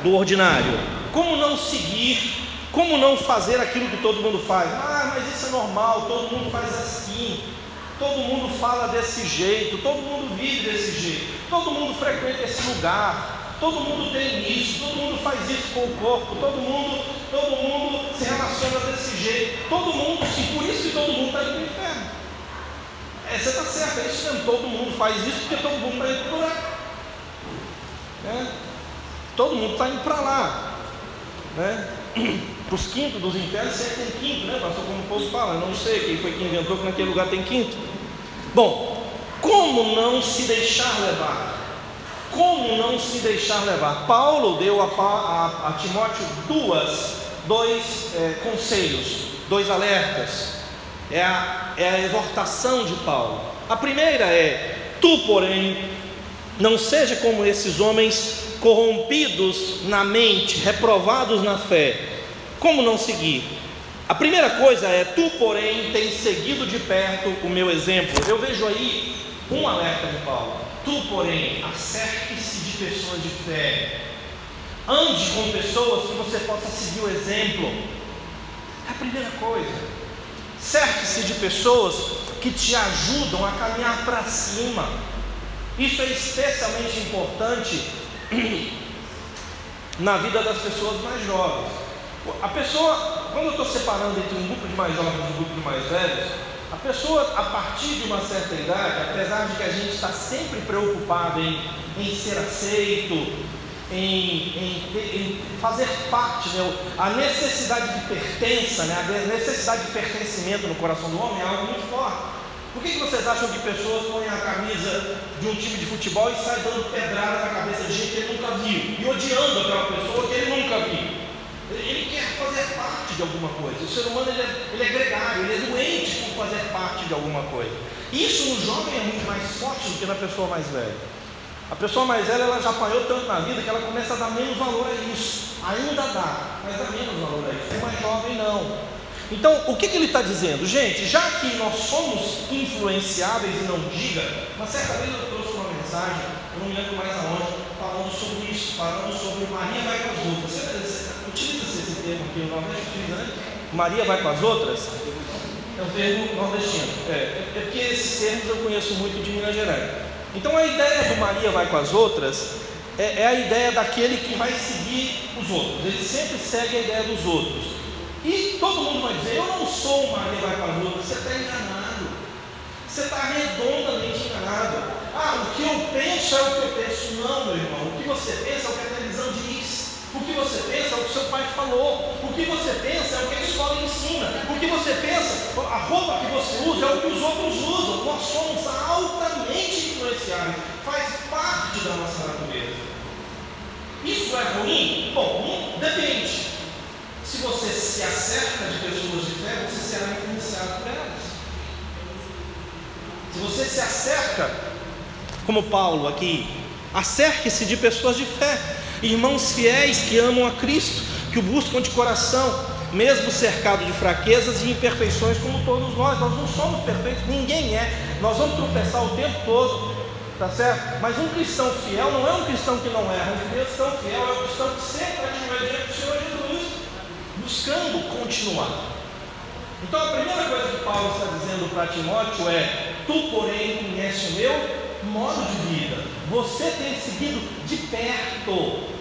do ordinário? Como não seguir? Como não fazer aquilo que todo mundo faz? Ah, mas isso é normal, todo mundo faz assim. Todo mundo fala desse jeito, todo mundo vive desse jeito, todo mundo frequenta esse lugar, todo mundo tem isso, todo mundo faz isso com o corpo, todo mundo, todo mundo se relaciona desse jeito, todo mundo, sim, por isso que todo mundo está indo para o inferno. É, você está certo, é isso mesmo, todo mundo faz isso porque todo mundo está indo para o buraco. É? Todo mundo está indo para lá né? Os quintos dos infernos sempre tem quinto, né, pastor? Como o povo fala, não sei quem foi que inventou que naquele lugar tem quinto. Bom, como não se deixar levar? Como não se deixar levar? Paulo deu a, a, a Timóteo duas, dois é, conselhos, dois alertas. É a, é a exortação de Paulo. A primeira é: tu, porém, não seja como esses homens corrompidos na mente, reprovados na fé. Como não seguir? A primeira coisa é: tu, porém, tens seguido de perto o meu exemplo. Eu vejo aí um alerta de Paulo. Tu, porém, acerte-se de pessoas de fé. Ande com pessoas que você possa seguir o exemplo. É a primeira coisa. Certe-se de pessoas que te ajudam a caminhar para cima. Isso é especialmente importante na vida das pessoas mais jovens. A pessoa, quando eu estou separando entre um grupo de mais jovens e um grupo de mais velhos, a pessoa, a partir de uma certa idade, apesar de que a gente está sempre preocupado em, em ser aceito, em, em, em, fazer parte, né? a necessidade de pertença, né? a necessidade de pertencimento no coração do homem é algo muito forte. Por que, que vocês acham que pessoas põem a camisa de um time de futebol e saem dando pedrada na cabeça de gente que ele nunca viu e odiando aquela pessoa que ele nunca viu? Ele quer fazer parte de alguma coisa. O ser humano ele é, ele é gregário, ele é doente por fazer parte de alguma coisa. Isso no jovem é muito mais forte do que na pessoa mais velha. A pessoa mais velha ela já apanhou tanto na vida que ela começa a dar menos valor a isso. Ainda dá, mas dá menos valor a isso. O mais jovem não. Então, o que, que ele está dizendo? Gente, já que nós somos influenciáveis e não diga, uma certa vez eu trouxe uma mensagem, eu não me lembro mais aonde, falando sobre isso, falando sobre Maria vai com as outras. Você, utiliza-se esse termo aqui, o Nordeste utiliza, né? Maria vai com as outras? É um termo nordestino. É, é, é porque esses termos eu conheço muito de Minas Gerais. Então a ideia do Maria vai com as outras é, é a ideia daquele que vai seguir os outros. Ele sempre segue a ideia dos outros. E todo mundo vai dizer, eu não sou uma outras. Você está enganado. Você está redondamente enganado. Ah, o que eu penso é o que eu penso. Não, meu irmão. O que você pensa é o que a televisão diz. O que você pensa é o que seu pai falou. O que você pensa é o que a escola ensina. O que você pensa, a roupa que você usa é o que os outros usam. Nós somos altamente influenciáveis. Faz parte da nossa natureza. Isso é ruim? Bom, depende. Se você se acerca de pessoas de fé, você será influenciado por elas. Se você se acerca, como Paulo aqui, acerque-se de pessoas de fé, irmãos fiéis que amam a Cristo, que o buscam de coração, mesmo cercado de fraquezas e imperfeições, como todos nós. Nós não somos perfeitos, ninguém é. Nós vamos tropeçar o tempo todo, tá certo? Mas um cristão fiel não é um cristão que não erra, um cristão fiel é um cristão que sempre ajoelha diante do Senhor Jesus, buscando continuar. Então a primeira coisa que Paulo está dizendo para Timóteo é: Tu, porém, conhece o meu modo de vida. Você tem seguido de perto.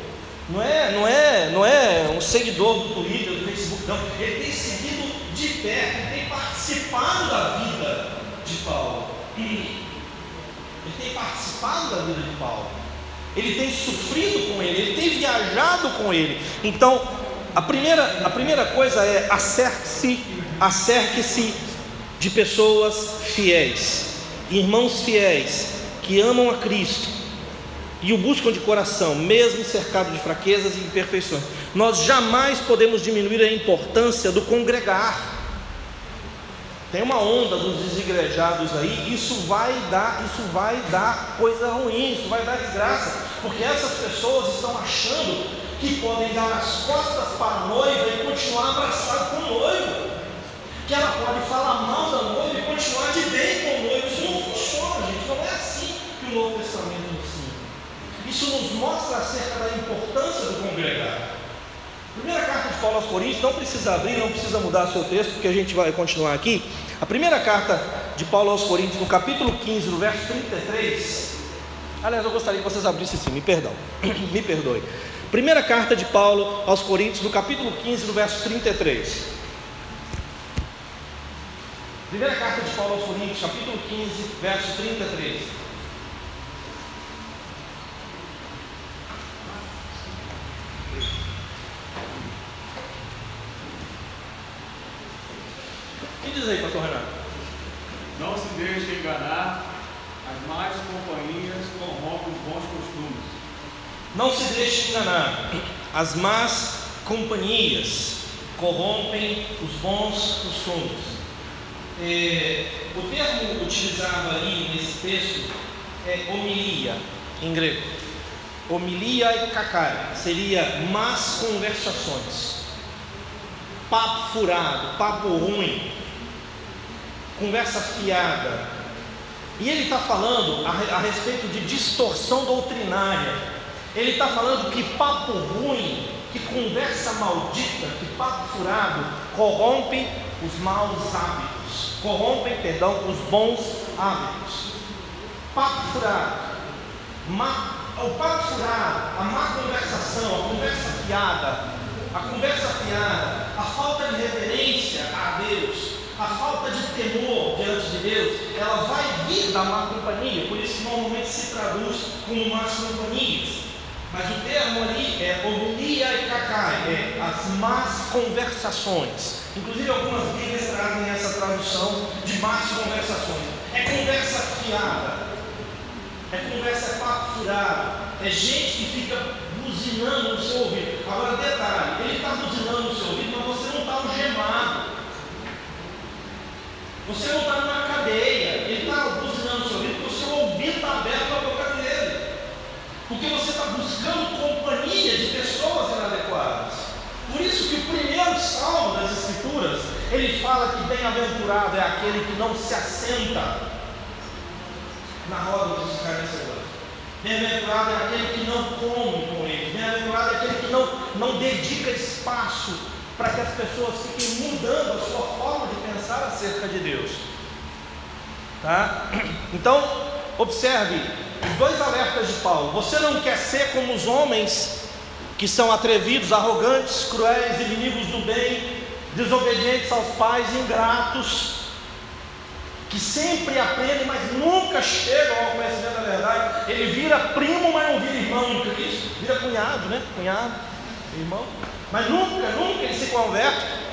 Não é, não é, não é um seguidor do Twitter, do Facebook, não. Ele tem seguido de perto, tem participado da vida de Paulo. Ele tem participado da vida de Paulo. Ele tem sofrido com ele, ele tem viajado com ele. Então, a primeira, a primeira coisa é acerte-se, acerque-se de pessoas fiéis, irmãos fiéis, que amam a Cristo e o buscam de coração, mesmo cercado de fraquezas e imperfeições. Nós jamais podemos diminuir a importância do congregar. Tem uma onda dos desigrejados aí, isso vai dar, isso vai dar coisa ruim, isso vai dar desgraça, porque essas pessoas estão achando que podem dar as costas para a noiva e continuar abraçado com o noivo, que ela pode falar mal da noiva e continuar de bem com o noivo. Isso não funciona, gente, não é assim que o Novo Testamento ensina. Isso nos mostra acerca da importância do congregar. Primeira carta de Paulo aos Coríntios, não precisa abrir, não precisa mudar seu texto, porque a gente vai continuar aqui. A primeira carta de Paulo aos Coríntios, no capítulo 15, no verso 33. Aliás, eu gostaria que vocês abrissem sim, me perdão, me perdoe. Primeira carta de Paulo aos Coríntios, no capítulo 15, no verso 33. Primeira carta de Paulo aos Coríntios, capítulo 15, verso 33. O que diz aí, pastor Renato? Não se deixe enganar, as más companhias corrompem os bons. Não se deixe enganar, as más companhias corrompem os bons costumes. É, o termo utilizado aí nesse texto é homilia, em grego. Homilia e cacai seria más conversações, papo furado, papo ruim, conversa fiada. E ele está falando a, a respeito de distorção doutrinária. Ele está falando que papo ruim, que conversa maldita, que papo furado corrompe os maus hábitos, corrompem, perdão, os bons hábitos. Papo furado, má, o papo furado, a má conversação, a conversa fiada, a conversa fiada, a falta de reverência a Deus, a falta de temor diante de Deus, ela vai vir da má companhia, por isso normalmente se traduz como más companhias. Mas o termo ali é homilia e cacai, é as más conversações. Inclusive algumas Bíblias trazem essa tradução de más conversações. É conversa fiada, é conversa papo furado, é gente que fica buzinando no seu ouvido. Agora detalhe, ele está buzinando no seu ouvido, mas você não está algemado. Você não está numa cadeia, ele está buzinando no seu ouvido porque o seu ouvido está aberto à boca dele. Porque você está buscando companhia de pessoas inadequadas. Por isso que o primeiro salmo das Escrituras ele fala que bem-aventurado é aquele que não se assenta na roda dos escarnecedores. Bem-aventurado é aquele que não come com eles. Bem-aventurado é aquele que não, não dedica espaço para que as pessoas fiquem mudando a sua forma de pensar acerca de Deus. Tá? Então, observe os dois alertas de Paulo. Você não quer ser como os homens que são atrevidos, arrogantes, cruéis, inimigos do bem, desobedientes aos pais, ingratos, que sempre aprendem, mas nunca chegam ao conhecimento da verdade. Ele vira primo, mas não vira irmão em Cristo, vira cunhado, né? Cunhado, irmão, mas nunca, nunca ele se converte.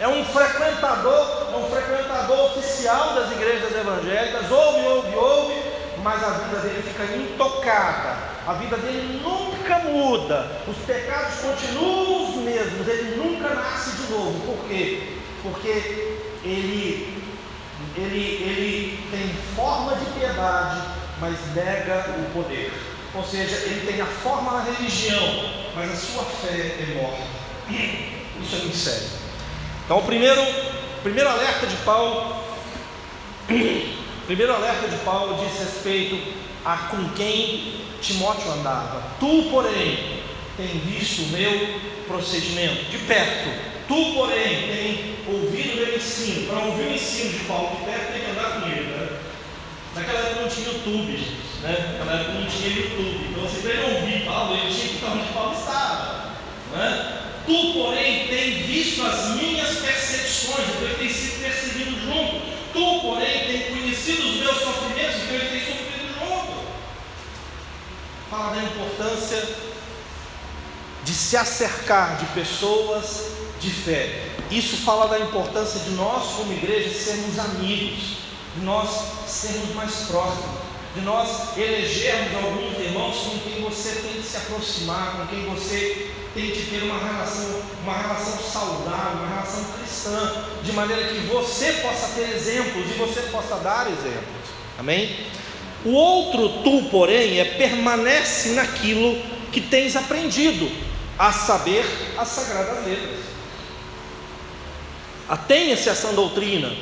É um frequentador, é um frequentador oficial das igrejas evangélicas, ouve, ouve, ouve, mas a vida dele fica intocada, a vida dele nunca muda, os pecados continuam os mesmos, ele nunca nasce de novo. Por quê? Porque ele, ele, ele tem forma de piedade, mas nega o poder. Ou seja, ele tem a forma da religião, mas a sua fé é morta. Isso é muito sério. Então, o primeiro, primeiro alerta de Paulo Primeiro alerta de Paulo diz respeito a com quem Timóteo andava. Tu, porém, tem visto o meu procedimento de perto. Tu, porém, tem ouvido meu ensino. Para ouvir o ensino de Paulo de perto, tem que andar com ele. Né? Naquela época não tinha YouTube, gente. Né? Naquela época não tinha YouTube. Então, você para ele ouvir Paulo, ele tinha que estar onde Paulo estava. Né? Tu, porém, tem visto as minhas perseguições. Então, ele tem sido perseguido junto. Tu, porém, tem conhecido os meus sofrimentos, então ele tem sofrido junto. Fala da importância de se acercar de pessoas de fé. Isso fala da importância de nós, como igreja, sermos amigos, de nós sermos mais próximos, de nós elegermos alguns irmãos com quem você tem que se aproximar, com quem você que ter uma relação, uma relação saudável, uma relação cristã, de maneira que você possa ter exemplos e você possa dar exemplos. Amém? O outro tu, porém, é permanece naquilo que tens aprendido, a saber, as sagradas letras. Atenha-se a essa doutrina,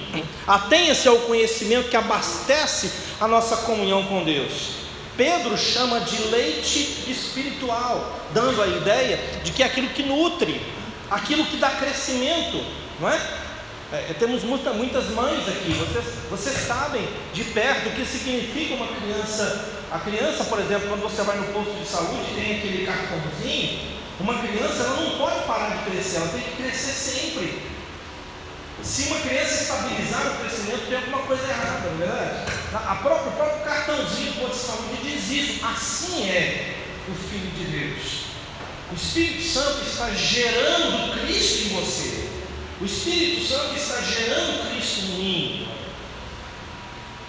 atenha-se ao conhecimento que abastece a nossa comunhão com Deus. Pedro chama de leite espiritual, dando a ideia de que é aquilo que nutre, aquilo que dá crescimento, não é? é temos muita, muitas mães aqui, vocês, vocês sabem de perto o que significa uma criança. A criança, por exemplo, quando você vai no posto de saúde, tem aquele cartãozinho. Uma criança ela não pode parar de crescer, ela tem que crescer sempre. Se uma criança estabilizar o crescimento, tem alguma coisa errada, não é verdade? A própria, o próprio cartãozinho do de saúde diz isso. Assim é o Filho de Deus. O Espírito Santo está gerando Cristo em você. O Espírito Santo está gerando Cristo em mim.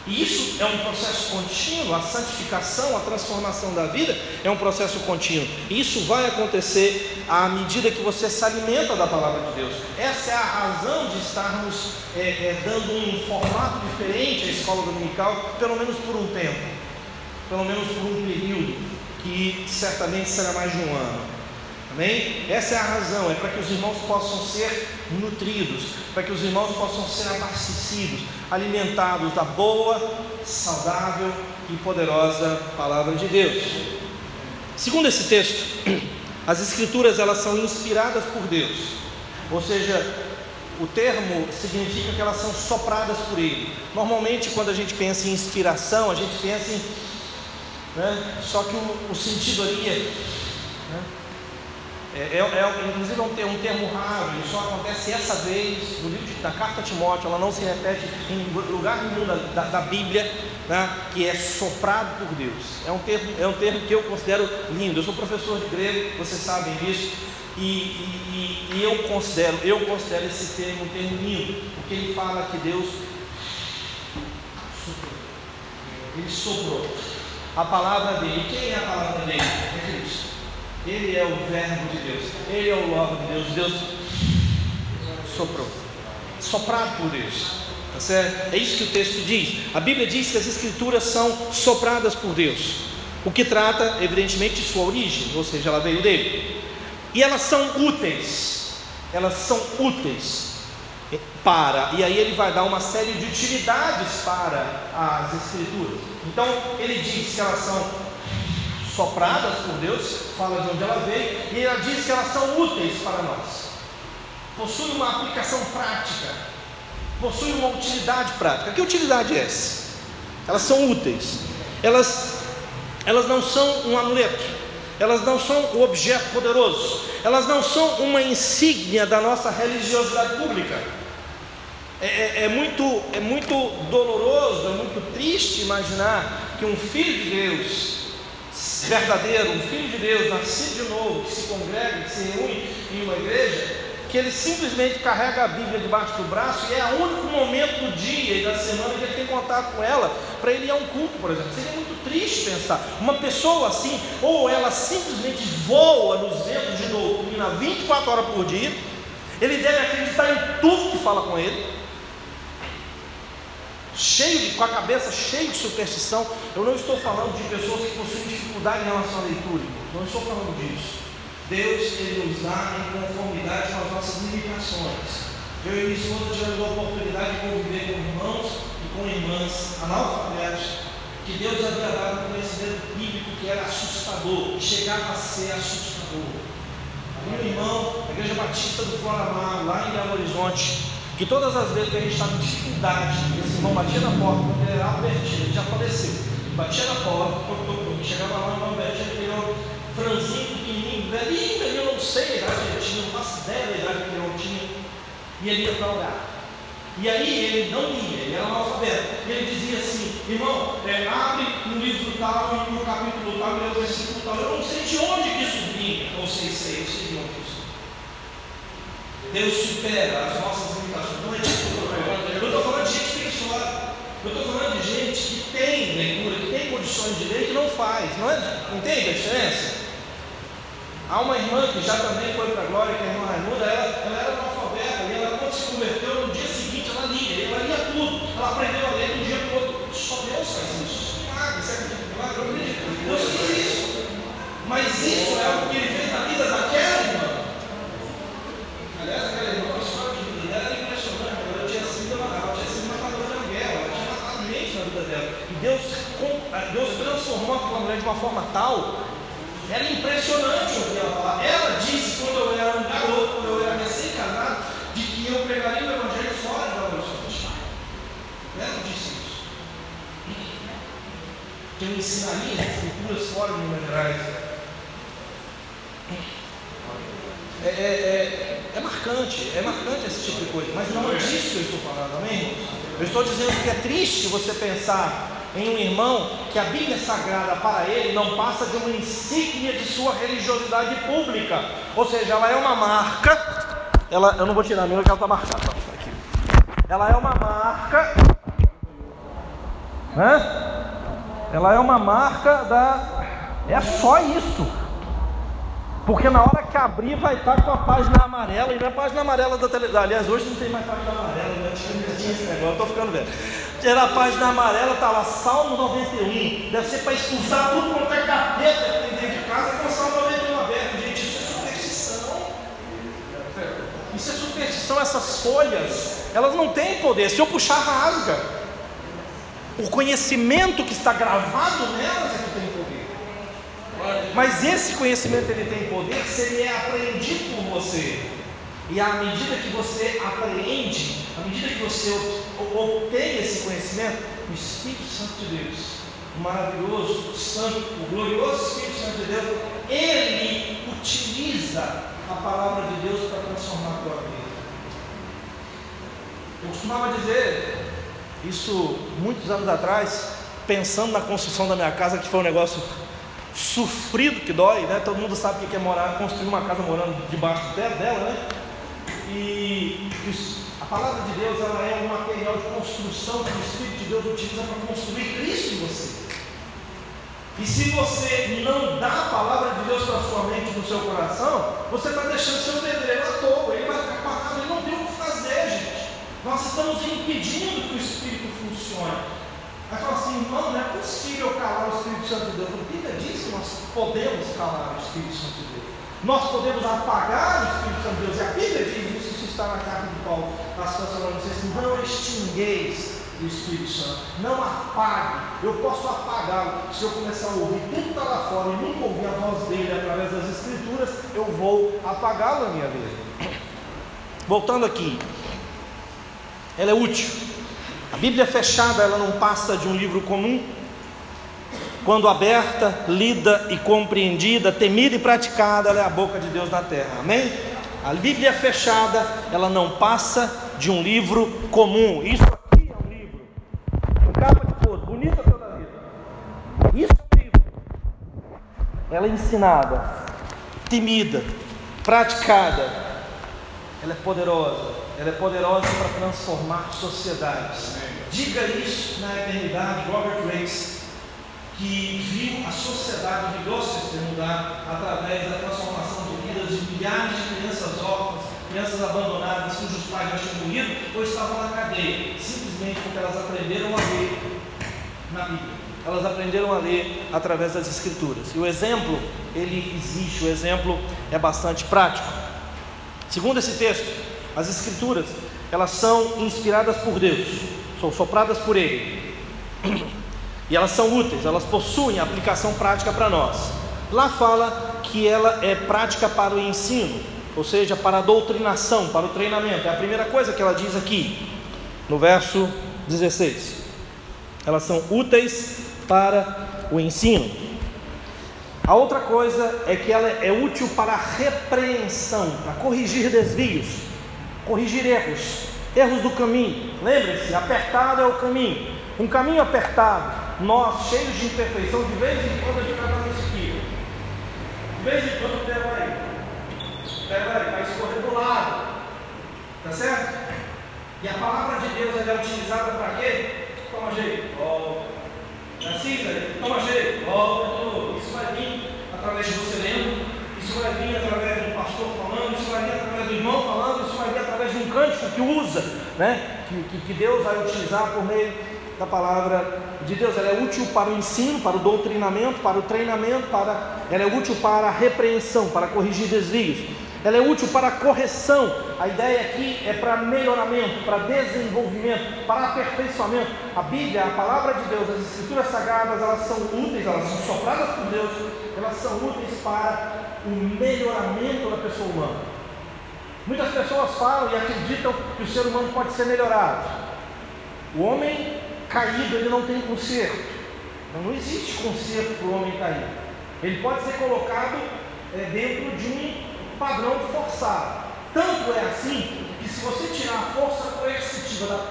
E isso é um processo contínuo, a santificação, a transformação da vida é um processo contínuo. E isso vai acontecer à medida que você se alimenta da palavra de Deus. Essa é a razão de estarmos é, é, dando um formato diferente à escola dominical, pelo menos por um tempo, pelo menos por um período, que certamente será mais de um ano. Amém? Essa é a razão, é para que os irmãos possam ser nutridos, para que os irmãos possam ser abastecidos, alimentados da boa, saudável e poderosa palavra de Deus. Segundo esse texto, as escrituras elas são inspiradas por Deus. Ou seja, o termo significa que elas são sopradas por ele. Normalmente, quando a gente pensa em inspiração, a gente pensa em. Né, só que o, o sentido ali é né, é, é, é, inclusive é um, um termo raro, ele só acontece essa vez no livro de, da carta a Timóteo, ela não se repete em lugar nenhum da, da, da Bíblia, né, que é soprado por Deus. É um, termo, é um termo que eu considero lindo. Eu sou professor de grego, vocês sabem disso, e, e, e eu considero, eu considero esse termo um termo lindo, porque ele fala que Deus soprou. Ele soprou. A palavra dele, quem é a palavra dele? É Cristo. Ele é o Verbo de Deus, Ele é o Logo de Deus. Deus soprou, soprado por Deus. Tá certo? É isso que o texto diz. A Bíblia diz que as Escrituras são sopradas por Deus, o que trata, evidentemente, de sua origem, ou seja, ela veio dele. E elas são úteis, elas são úteis. para, e aí ele vai dar uma série de utilidades para as Escrituras. Então, ele diz que elas são sopradas por Deus, fala de onde ela veio, e ela diz que elas são úteis para nós, possui uma aplicação prática, possui uma utilidade prática. Que utilidade é essa? Elas são úteis, elas, elas não são um amuleto, elas não são um objeto poderoso, elas não são uma insígnia da nossa religiosidade pública. É, é, é, muito, é muito doloroso, é muito triste imaginar que um filho de Deus, verdadeiro, um filho de Deus, nascido de novo, que se congrega, que se reúne em uma igreja, que ele simplesmente carrega a Bíblia debaixo do braço e é o único momento do dia e da semana que ele tem contato com ela para ele a um culto, por exemplo. Seria muito triste pensar. Uma pessoa assim, ou ela simplesmente voa nos ventos de doutrina 24 horas por dia, ele deve acreditar em tudo que fala com ele cheio de, com a cabeça cheia de superstição. Eu não estou falando de pessoas que possuem dificuldade em relação à leitura, não estou falando disso. Deus ele nos dá em conformidade com as nossas limitações. Eu e minha esposa tivemos a oportunidade de conviver com irmãos e com irmãs analfabetos, que Deus havia dado um conhecimento bíblico que era assustador, chegava a ser assustador. Um irmão da Igreja Batista do Fora lá em Belo Horizonte, que todas as vezes que a gente estava em dificuldade, esse irmão batia na porta, quando ele era Albertino, ele já faleceu, batia na porta, chegava lá, o irmão Albertino, ele um franzinho pequenininho, velhinho, eu não sei a idade que ele tinha, não faço ideia da idade que ele tinha, e ele ia para orar. E aí ele não lia, ele era analfabeto. E ele dizia assim, irmão, é, abre no livro tal, no capítulo tal, lê o versículo tal. Eu não sei de onde que isso vinha, ou sei, sei, eu sei de onde isso Deus supera as nossas limitações. Não é disso que eu estou falando. Eu estou falando de gente preguiçosa. Eu estou falando de gente que tem leitura, que tem condições de ler e não faz. Não é? Entende a diferença? Há uma irmã que já também foi para a glória, que é a irmã Raimundo, ela, ela era analfabeta, e ela quando se converteu, no dia seguinte ela lia, ela lia tudo, ela aprendeu a ler de um dia para o outro. Só Deus faz isso. Milagre, serve de milagre, eu acredito. Deus fez isso. Mas isso é o que ele fez na vida daquela Deus, Deus transformou aquela mulher de uma forma tal era impressionante ouvir ela falar. Ela disse, quando eu era um garoto, quando eu era recém-casado, de que eu pregaria o Evangelho fora da Horizonte. Ela disse isso. Que eu ensinaria as escrituras fora de Minas Gerais. É, é, é, é, marcante, é marcante esse tipo de coisa, mas não é disso que eu estou falando, amém? Eu estou dizendo que é triste você pensar em um irmão que a Bíblia Sagrada para ele não passa de uma insígnia de sua religiosidade pública, ou seja, ela é uma marca. Ela, eu não vou tirar a minha ela está marcada. Tá aqui. Ela é uma marca. Né? Ela é uma marca da. É só isso. Porque na hora que abrir vai estar com a página amarela, e é página amarela da televisão. Aliás, hoje não tem mais página amarela, né? esse negócio, estou ficando velho. Era a página amarela, está lá, Salmo 91. Deve ser para expulsar tudo quanto é capeta que tem dentro de casa com Salmo 91 aberto. Gente, isso é superstição. Isso é superstição, essas folhas, elas não têm poder. Se eu puxar, rasga. O conhecimento que está gravado nelas é que tem. Mas esse conhecimento ele tem poder se ele é apreendido por você. E à medida que você apreende, à medida que você obtém esse conhecimento, o Espírito Santo de Deus, o maravilhoso, o santo, o glorioso Espírito Santo de Deus, ele utiliza a palavra de Deus para transformar a tua vida. Eu costumava dizer isso muitos anos atrás, pensando na construção da minha casa, que foi um negócio sofrido que dói, né? Todo mundo sabe o que é morar, construir uma casa morando debaixo dela, né? E a palavra de Deus ela é um material de construção que o Espírito de Deus utiliza para construir Cristo em você. E se você não dá a palavra de Deus para sua mente no seu coração, você está deixando seu pedreiro à toa, ele vai ficar parado, ele não tem o que fazer, gente. Nós estamos impedindo que o Espírito funcione. Aí fala assim, irmão, não é possível calar o Espírito Santo de Deus. A Bíblia diz que nós podemos calar o Espírito Santo de Deus. Nós podemos apagar o Espírito Santo de Deus. E a Bíblia diz isso, isso está na carta de Paulo. As Tessalonicenses, não extingueis o Espírito Santo. Não apague. Eu posso apagá-lo. Se eu começar a ouvir tudo está lá fora e nunca ouvir a voz dele através das Escrituras, eu vou apagá-lo na minha vida. Voltando aqui. Ela é útil. A Bíblia é fechada, ela não passa de um livro comum quando aberta, lida e compreendida, temida e praticada, ela é a boca de Deus na terra. Amém? A Bíblia fechada, ela não passa de um livro comum. Isso aqui é um livro. Com capa de cor, bonita toda a vida. Isso é um livro. Ela é ensinada, temida, praticada. Ela é poderosa. Ela é poderosa para transformar sociedades. Diga isso na eternidade, Robert Race que viu a sociedade de Gloucester mudar através da transformação de vidas de milhares de crianças órfãs, crianças abandonadas cujos pais já tinham morrido ou estavam na cadeia, simplesmente porque elas aprenderam a ler na Bíblia. Elas aprenderam a ler através das Escrituras. E o exemplo, ele existe, o exemplo é bastante prático. Segundo esse texto, as Escrituras, elas são inspiradas por Deus, são sopradas por Ele. E elas são úteis, elas possuem aplicação prática para nós. Lá fala que ela é prática para o ensino, ou seja, para a doutrinação, para o treinamento. É a primeira coisa que ela diz aqui, no verso 16. Elas são úteis para o ensino. A outra coisa é que ela é útil para a repreensão, para corrigir desvios, corrigir erros, erros do caminho. Lembre-se, apertado é o caminho. Um caminho apertado nós, cheios de imperfeição, de vez em quando a gente vai fazer aqui. De vez em quando pega aí. Pega aí, vai escorrer do lado. Tá certo? E a palavra de Deus é utilizada para quê? Toma jeito, volta. Narcisa, é toma jeito, volta de novo. Isso vai vir através de você lendo, isso vai vir através de um pastor falando, isso vai vir através do irmão falando, isso vai vir através de um cântico que usa, né? que, que, Deus vai utilizar por meio da palavra de Deus. Ela é útil para o ensino, para o doutrinamento, para o treinamento, para, ela é útil para a repreensão, para corrigir desvios. Ela é útil para a correção. A ideia aqui é para melhoramento, para desenvolvimento, para aperfeiçoamento. A Bíblia, a palavra de Deus, as escrituras sagradas, elas são úteis, elas são sopradas por Deus, elas são úteis para o melhoramento da pessoa humana. Muitas pessoas falam e acreditam que o ser humano pode ser melhorado. O homem caído ele não tem conserto. Então, não existe conserto para o homem caído. Ele pode ser colocado é, dentro de um padrão forçado. Tanto é assim que se você tirar a força coercitiva da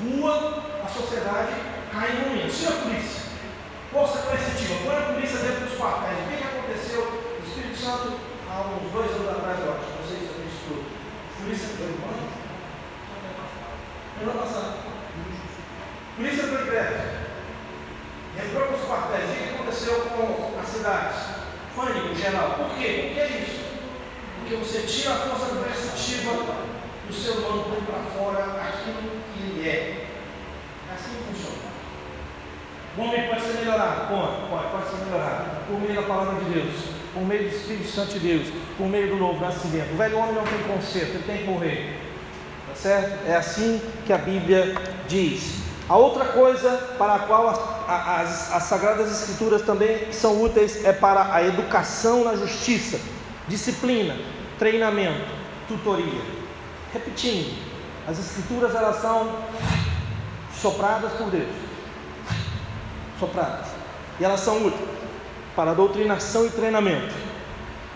rua, a sociedade cai em momento. Tira a polícia. Força coercitiva. Põe a polícia dentro dos quartéis. O que, que aconteceu? O Espírito Santo, há uns dois anos atrás, eu acho, não sei se eu estudo. Polícia foi ano? Ano passado. Polícia foi perto. Entrou para os quartéis. O que aconteceu com as cidades? Pânico geral. Por quê? Que isso? Porque você tira a força coercitiva do ser humano põe para fora aquilo que ele é. É assim funciona. O homem pode ser melhorado? Pode, pode, pode ser melhorado. Por meio da palavra de Deus, por meio do Espírito Santo de Deus, por meio do novo nascimento. O velho homem não tem conserto, ele tem que morrer. Tá certo? É assim que a Bíblia diz. A outra coisa para a qual as, as, as, Sagradas Escrituras também são úteis é para a educação na justiça, disciplina, treinamento, tutoria. Repetindo, as Escrituras elas são sopradas por Deus, sopradas, e elas são úteis para doutrinação e treinamento.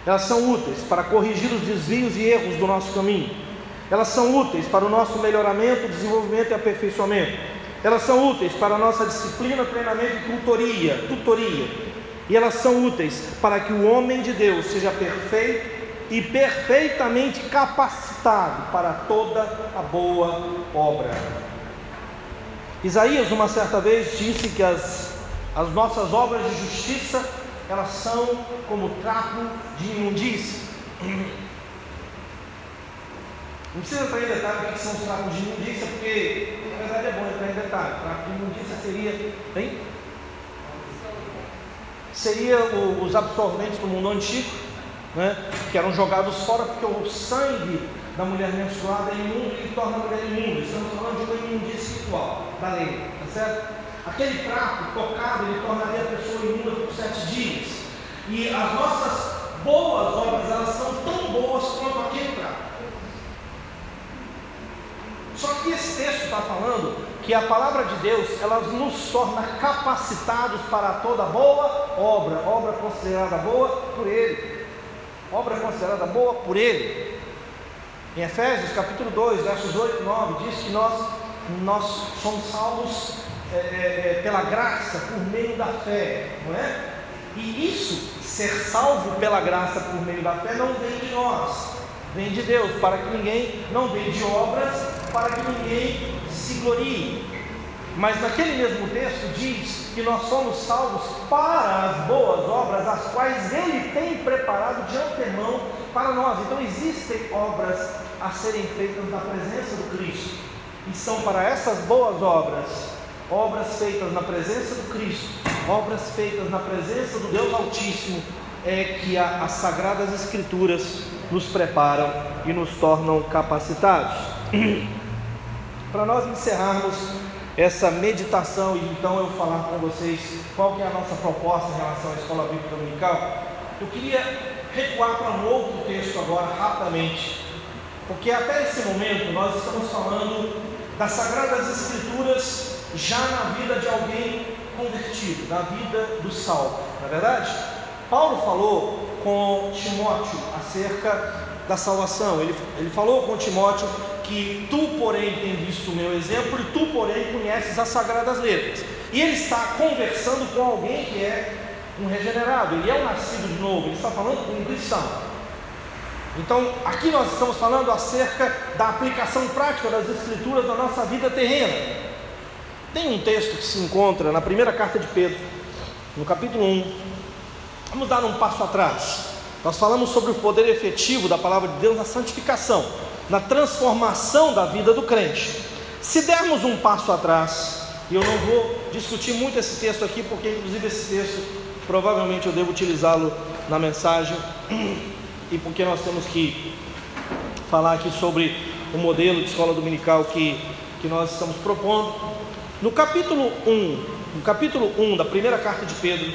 Elas são úteis para corrigir os desvios e erros do nosso caminho. Elas são úteis para o nosso melhoramento, desenvolvimento e aperfeiçoamento elas são úteis para a nossa disciplina, treinamento e tutoria, tutoria. E elas são úteis para que o homem de Deus seja perfeito e perfeitamente capacitado para toda a boa obra. Isaías, uma certa vez, disse que as, as nossas obras de justiça elas são como trapo de imundícia. Não precisa entrar em detalhe o que são os trapos de imundícia, porque na verdade é bom entrar em detalhe. Trapo de imundícia seria. Hein? Seria o, os absorventes do mundo antigo, né, que eram jogados fora porque o sangue da mulher menstruada é imundo e torna a mulher imunda. Estamos falando de uma imundícia espiritual da lei, tá certo? Aquele prato tocado, ele tornaria a pessoa imunda por sete dias. E as nossas boas obras, elas são tão boas quanto aquele prato. Só que esse texto está falando que a palavra de Deus, ela nos torna capacitados para toda boa obra, obra considerada boa por Ele, obra considerada boa por Ele. Em Efésios capítulo 2, versos 8 e 9, diz que nós, nós somos salvos é, é, é, pela graça, por meio da fé, não é? E isso, ser salvo pela graça por meio da fé, não vem de nós, vem de Deus, para que ninguém, não vem de obras, para que ninguém se glorie. Mas naquele mesmo texto diz que nós somos salvos para as boas obras, as quais Ele tem preparado de antemão para nós. Então existem obras a serem feitas na presença do Cristo, e são para essas boas obras, obras feitas na presença do Cristo, obras feitas na presença do Deus Altíssimo, é que a, as Sagradas Escrituras nos preparam e nos tornam capacitados. Para nós encerrarmos essa meditação e então eu falar com vocês qual que é a nossa proposta em relação à escola bíblica dominical, eu queria recuar para um outro texto agora rapidamente, porque até esse momento nós estamos falando das sagradas escrituras já na vida de alguém convertido, na vida do salvo, não é verdade? Paulo falou com Timóteo acerca da salvação. Ele, ele falou com Timóteo que tu, porém, tem visto o meu exemplo e tu, porém, conheces as sagradas letras. E ele está conversando com alguém que é um regenerado, ele é um nascido de novo, ele está falando com um cristão. Então, aqui nós estamos falando acerca da aplicação prática das Escrituras na nossa vida terrena. Tem um texto que se encontra na primeira carta de Pedro, no capítulo 1. Vamos dar um passo atrás. Nós falamos sobre o poder efetivo da palavra de Deus na santificação, na transformação da vida do crente. Se dermos um passo atrás, e eu não vou discutir muito esse texto aqui, porque inclusive esse texto provavelmente eu devo utilizá-lo na mensagem, e porque nós temos que falar aqui sobre o modelo de escola dominical que, que nós estamos propondo. No capítulo 1, no capítulo 1 da primeira carta de Pedro,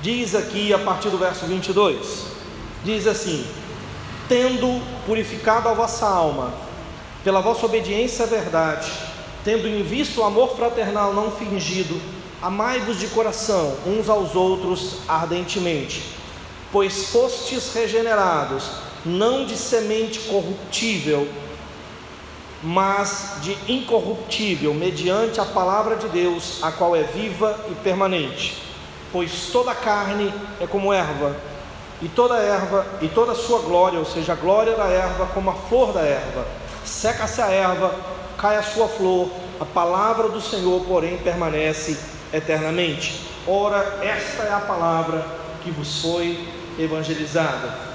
diz aqui a partir do verso 22, diz assim: Tendo purificado a vossa alma, pela vossa obediência à verdade, tendo em vista o amor fraternal não fingido, amai-vos de coração uns aos outros ardentemente, pois fostes regenerados, não de semente corruptível, mas de incorruptível, mediante a palavra de Deus, a qual é viva e permanente. Pois toda carne é como erva, e toda erva, e toda sua glória, ou seja, a glória da erva, como a flor da erva. Seca-se a erva, cai a sua flor, a palavra do Senhor, porém, permanece eternamente. Ora, esta é a palavra que vos foi evangelizada.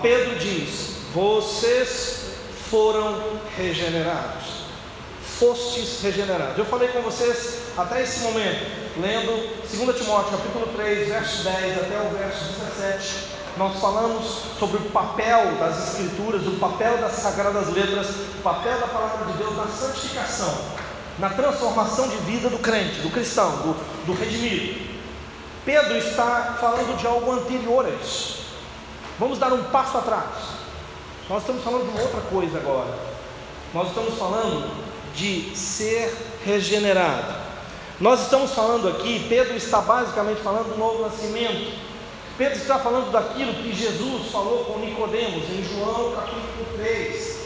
Pedro diz: Vocês foram regenerados. Fostes regenerados. Eu falei com vocês até esse momento, lendo 2 Timóteo capítulo 3, verso 10 até o verso 17, nós falamos sobre o papel das Escrituras, o papel das Sagradas Letras, o papel da palavra de Deus na santificação, na transformação de vida do crente, do cristão, do, do redimido. Pedro está falando de algo anterior a isso. Vamos dar um passo atrás. Nós estamos falando de uma outra coisa agora. Nós estamos falando de ser regenerado. Nós estamos falando aqui, Pedro está basicamente falando do novo nascimento. Pedro está falando daquilo que Jesus falou com Nicodemos em João capítulo 3.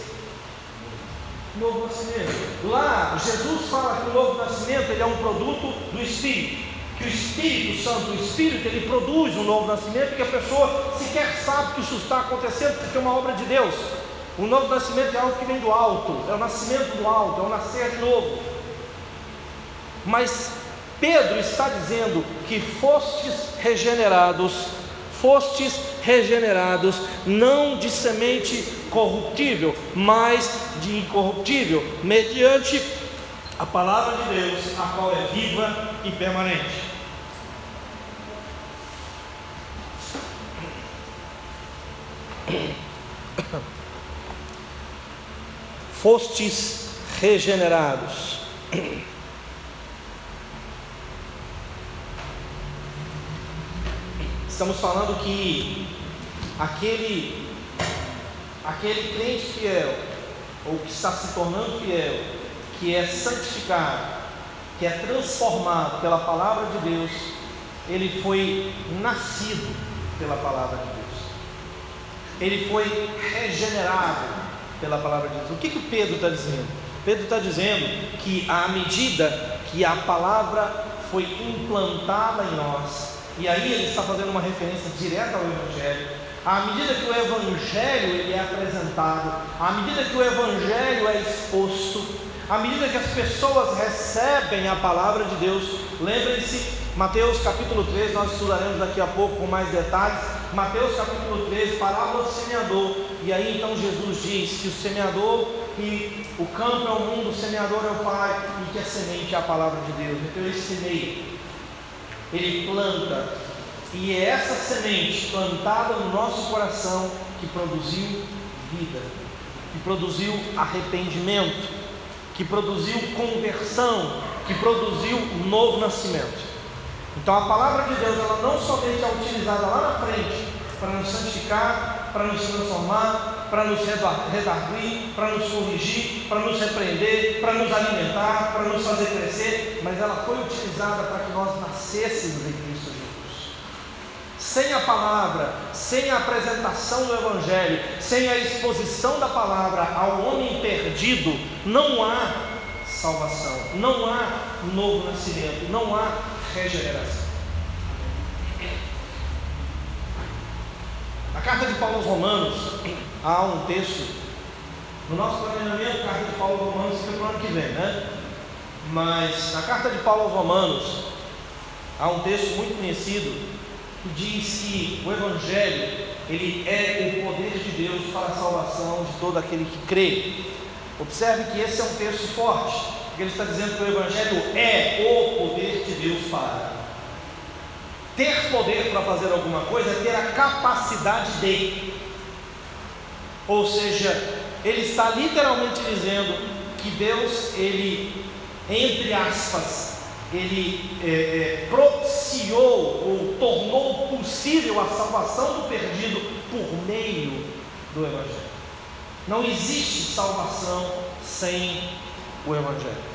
Novo nascimento. Lá, Jesus fala que o novo nascimento ele é um produto do Espírito. Que o Espírito Santo, o Espírito, ele produz um novo nascimento que a pessoa sequer sabe que isso está acontecendo, porque é uma obra de Deus. O novo nascimento é algo que vem do alto, é o nascimento do alto, é o nascer de novo. Mas Pedro está dizendo que fostes regenerados, fostes regenerados, não de semente corruptível, mas de incorruptível, mediante a palavra de Deus, a qual é viva e permanente. Fostes regenerados. Estamos falando que aquele aquele crente fiel ou que está se tornando fiel que é santificado, que é transformado pela palavra de Deus, ele foi nascido pela palavra de Deus. Ele foi regenerado pela palavra de Deus. O que, que Pedro está dizendo? Pedro está dizendo que à medida que a palavra foi implantada em nós, e aí ele está fazendo uma referência direta ao Evangelho, à medida que o Evangelho ele é apresentado, à medida que o Evangelho é exposto, à medida que as pessoas recebem a palavra de Deus, lembrem-se Mateus capítulo 3, nós estudaremos daqui a pouco com mais detalhes. Mateus capítulo 3, parábola do semeador. E aí então Jesus diz que o semeador e o campo é o mundo, o semeador é o Pai e que a semente é a palavra de Deus. Então ele semeia, ele planta. E é essa semente plantada no nosso coração que produziu vida, que produziu arrependimento, que produziu conversão, que produziu um novo nascimento. Então a palavra de Deus, ela não somente é utilizada lá na frente para nos santificar, para nos transformar, para nos redarguir, para nos corrigir, para nos repreender, para nos alimentar, para nos fazer crescer, mas ela foi utilizada para que nós nascêssemos em Cristo. Sem a palavra, sem a apresentação do Evangelho, sem a exposição da palavra ao homem perdido, não há salvação, não há novo nascimento, não há regeneração. Na carta de Paulo aos Romanos, há um texto, no nosso planejamento, a carta de Paulo aos Romanos fica para o ano que vem, né? Mas na carta de Paulo aos Romanos, há um texto muito conhecido diz que o Evangelho ele é o poder de Deus para a salvação de todo aquele que crê. Observe que esse é um texto forte. Porque ele está dizendo que o Evangelho é o poder de Deus para. Ter poder para fazer alguma coisa é ter a capacidade de. Ou seja, ele está literalmente dizendo que Deus, ele, entre aspas, ele é, é, propiciou ou tornou possível a salvação do perdido por meio do Evangelho. Não existe salvação sem o Evangelho.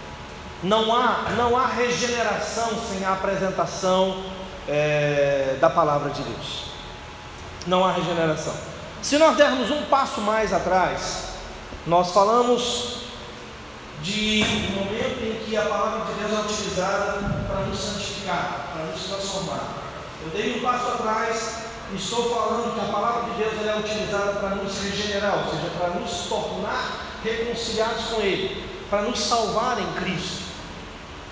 Não há, não há regeneração sem a apresentação é, da palavra de Deus. Não há regeneração. Se nós dermos um passo mais atrás, nós falamos de momento em que a palavra de Deus é utilizada para nos santificar, para nos transformar. Eu dei um passo atrás e estou falando que a palavra de Deus é utilizada para nos regenerar, ou seja, para nos tornar reconciliados com Ele, para nos salvar em Cristo.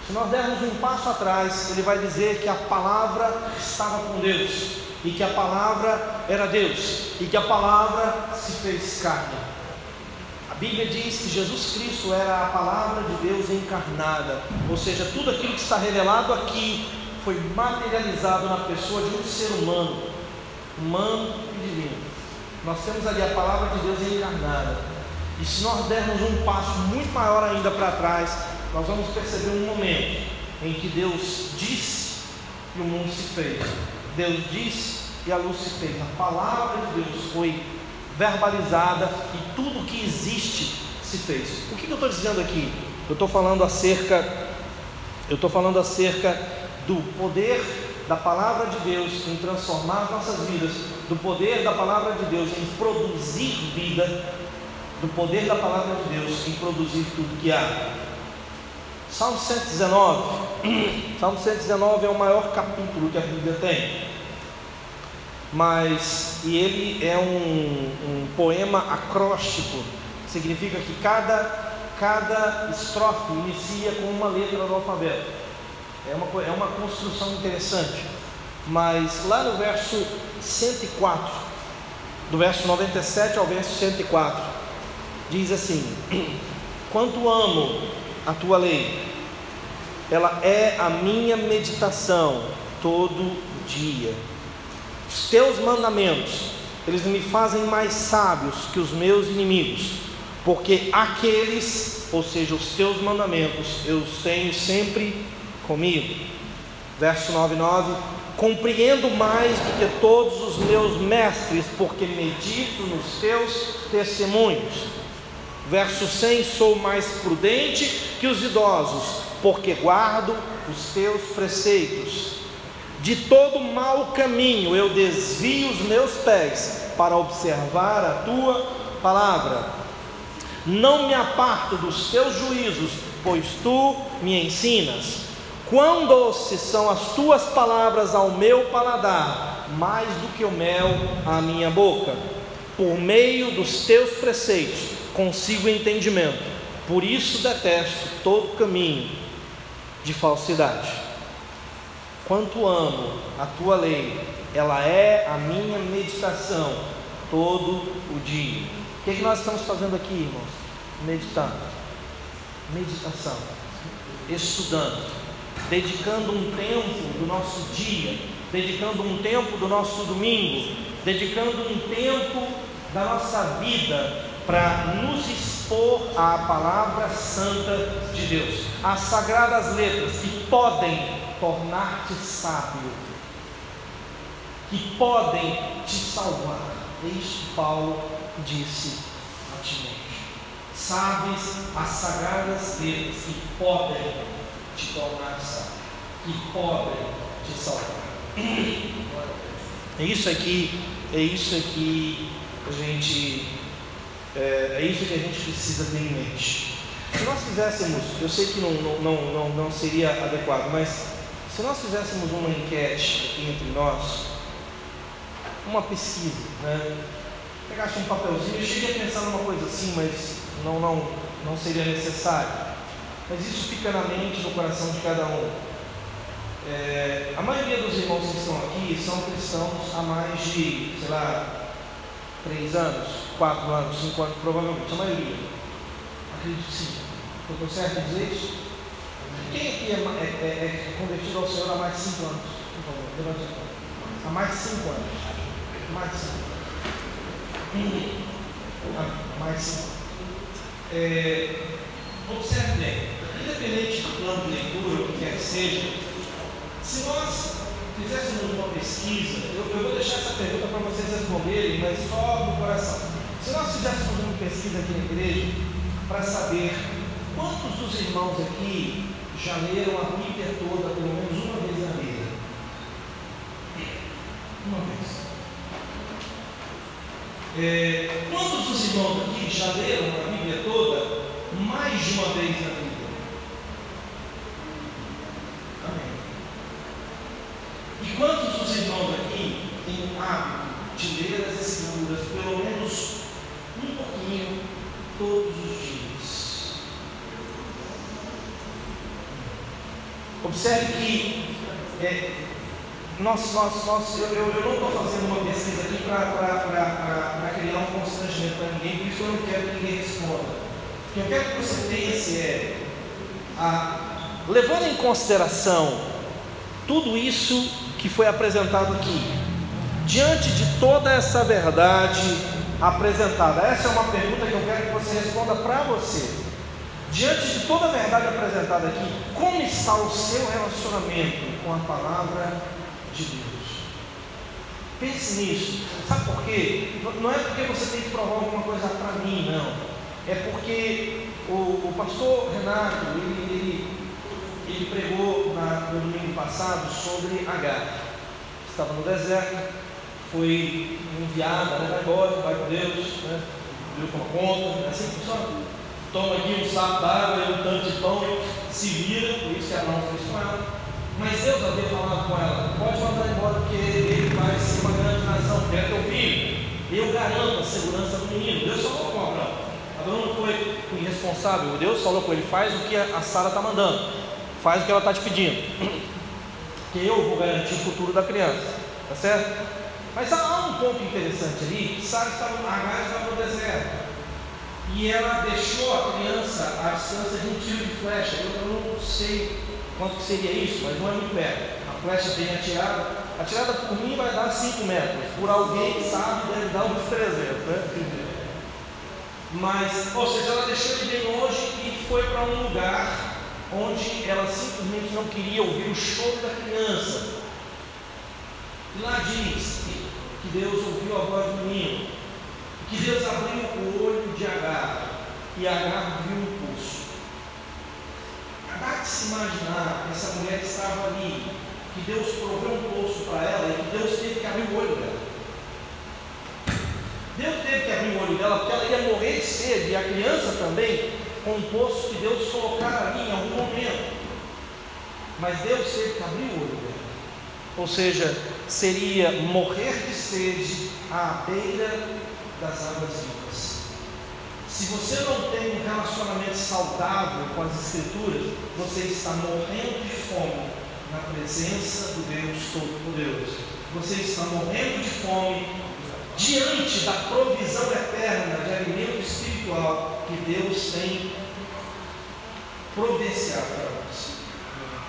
Se nós dermos um passo atrás, ele vai dizer que a palavra estava com Deus, e que a palavra era Deus, e que a palavra se fez carne. Bíblia diz que Jesus Cristo era a palavra de Deus encarnada, ou seja, tudo aquilo que está revelado aqui foi materializado na pessoa de um ser humano, humano e divino. Nós temos ali a palavra de Deus encarnada. E se nós dermos um passo muito maior ainda para trás, nós vamos perceber um momento em que Deus disse e o mundo se fez. Deus disse e a luz se fez. A palavra de Deus foi verbalizada e tudo que existe se fez. O que eu estou dizendo aqui? Eu estou falando acerca, eu estou falando acerca do poder da palavra de Deus em transformar as nossas vidas, do poder da palavra de Deus em produzir vida, do poder da palavra de Deus em produzir tudo que há. Salmo 119. Salmo 119 é o maior capítulo que a Bíblia tem. Mas, e ele é um, um poema acróstico, significa que cada, cada estrofe inicia com uma letra do alfabeto. É uma, é uma construção interessante. Mas lá no verso 104, do verso 97 ao verso 104, diz assim: Quanto amo a tua lei, ela é a minha meditação todo dia. Os teus mandamentos, eles me fazem mais sábios que os meus inimigos, porque aqueles, ou seja, os teus mandamentos, eu os tenho sempre comigo. Verso 9, 9: Compreendo mais do que todos os meus mestres, porque medito nos teus testemunhos. Verso 100: Sou mais prudente que os idosos, porque guardo os teus preceitos. De todo mau caminho eu desvio os meus pés para observar a tua palavra. Não me aparto dos teus juízos, pois tu me ensinas. Quão doces são as tuas palavras ao meu paladar, mais do que o mel à minha boca. Por meio dos teus preceitos consigo entendimento. Por isso detesto todo caminho de falsidade. Quanto amo a tua lei, ela é a minha meditação todo o dia. O que, é que nós estamos fazendo aqui, irmãos? Meditando. Meditação. Estudando. Dedicando um tempo do nosso dia. Dedicando um tempo do nosso domingo. Dedicando um tempo da nossa vida para nos expor à palavra santa de Deus. As sagradas letras que podem tornar-te sábio. Que podem te salvar. É isso que Paulo disse a Timóteo. Sabes as sagradas letras que podem te tornar sábio, que podem te salvar. É isso aqui, é isso aqui a gente, é, é isso que a gente precisa ter em mente. Se nós fizéssemos, eu sei que não, não, não, não seria adequado, mas se nós fizéssemos uma enquete aqui entre nós, uma pesquisa, né? pegasse um papelzinho, eu cheguei a pensar numa coisa assim, mas não, não, não seria necessário. Mas isso fica na mente, no coração de cada um. É, a maioria dos irmãos que estão aqui são cristãos há mais de, sei lá, três anos, quatro anos, cinco anos, provavelmente, a maioria. Acredito sim. Estou certo em dizer isso? Quem aqui é, é, é, é, convertido ao Senhor há mais de cinco anos? Por favor, levante a mão. Há mais de cinco anos mais um, mais é, observe bem, independente do plano de leitura, o que quer que seja, se nós fizéssemos uma pesquisa, eu, eu vou deixar essa pergunta para vocês responderem, mas só no coração. Se nós fizéssemos uma pesquisa aqui na igreja para saber quantos dos irmãos aqui já leram a Bíblia toda pelo menos uma vez na vida? Uma vez. É, quantos dos irmãos aqui já leram a Bíblia toda mais de uma vez na vida? Amém. E quantos dos irmãos aqui têm o hábito de ler as Escrituras pelo menos um pouquinho todos os dias? Observe que é, nós, nós, nós, eu, eu, eu não estou fazendo uma pesquisa aqui para criar um constrangimento para ninguém, por isso eu não quero que ninguém responda. O que eu quero que você pense é, a, levando em consideração tudo isso que foi apresentado aqui, diante de toda essa verdade apresentada, essa é uma pergunta que eu quero que você responda para você. Diante de toda a verdade apresentada aqui, como está o seu relacionamento com a palavra de Deus. Pense nisso. Sabe por quê? Não é porque você tem que provar alguma coisa para mim, não. É porque o, o pastor Renato, ele, ele, ele pregou na, no domingo passado sobre H. Estava no deserto, foi enviado, né, vai vai com Deus, né? Deus toma conta, assim que funciona. Toma aqui um saco d'água e um tanto de pão, se vira, por isso que Abraão fez com ela. Mas Deus havia falado com ela: pode mandar embora, porque ele vai ser uma grande nação, é teu filho. Eu garanto a segurança do menino. Deus falou com Abraão. Abraão não foi irresponsável. Deus falou com ele: faz o que a Sara está mandando, faz o que ela está te pedindo, que eu vou garantir o futuro da criança. Tá certo? Mas há um ponto interessante ali: que Sara estava, Agar estava no deserto. E ela deixou a criança à distância de um tiro de flecha. Eu não sei quanto que seria isso, mas não é muito perto. A flecha bem atirada, atirada por mim vai dar 5 metros, por alguém que sabe deve dar uns 300, né? Mas, ou seja, ela deixou ele bem longe e foi para um lugar onde ela simplesmente não queria ouvir o choro da criança. E lá diz que Deus ouviu a voz do menino, que Deus abriu o olho de Agar e Agar viu um poço. Dá de se imaginar que essa mulher estava ali, que Deus proveu um poço para ela e que Deus teve que abrir o olho dela. Deus teve que abrir o olho dela porque ela ia morrer de sede e a criança também com um poço que Deus colocar ali em algum momento. Mas Deus teve que abrir o olho dela. Ou seja, seria morrer de sede à beira das águas vivas. Se você não tem um relacionamento saudável com as Escrituras, você está morrendo de fome na presença do Deus Todo-Poderoso. Você está morrendo de fome diante da provisão eterna de alimento espiritual que Deus tem providenciado para nós.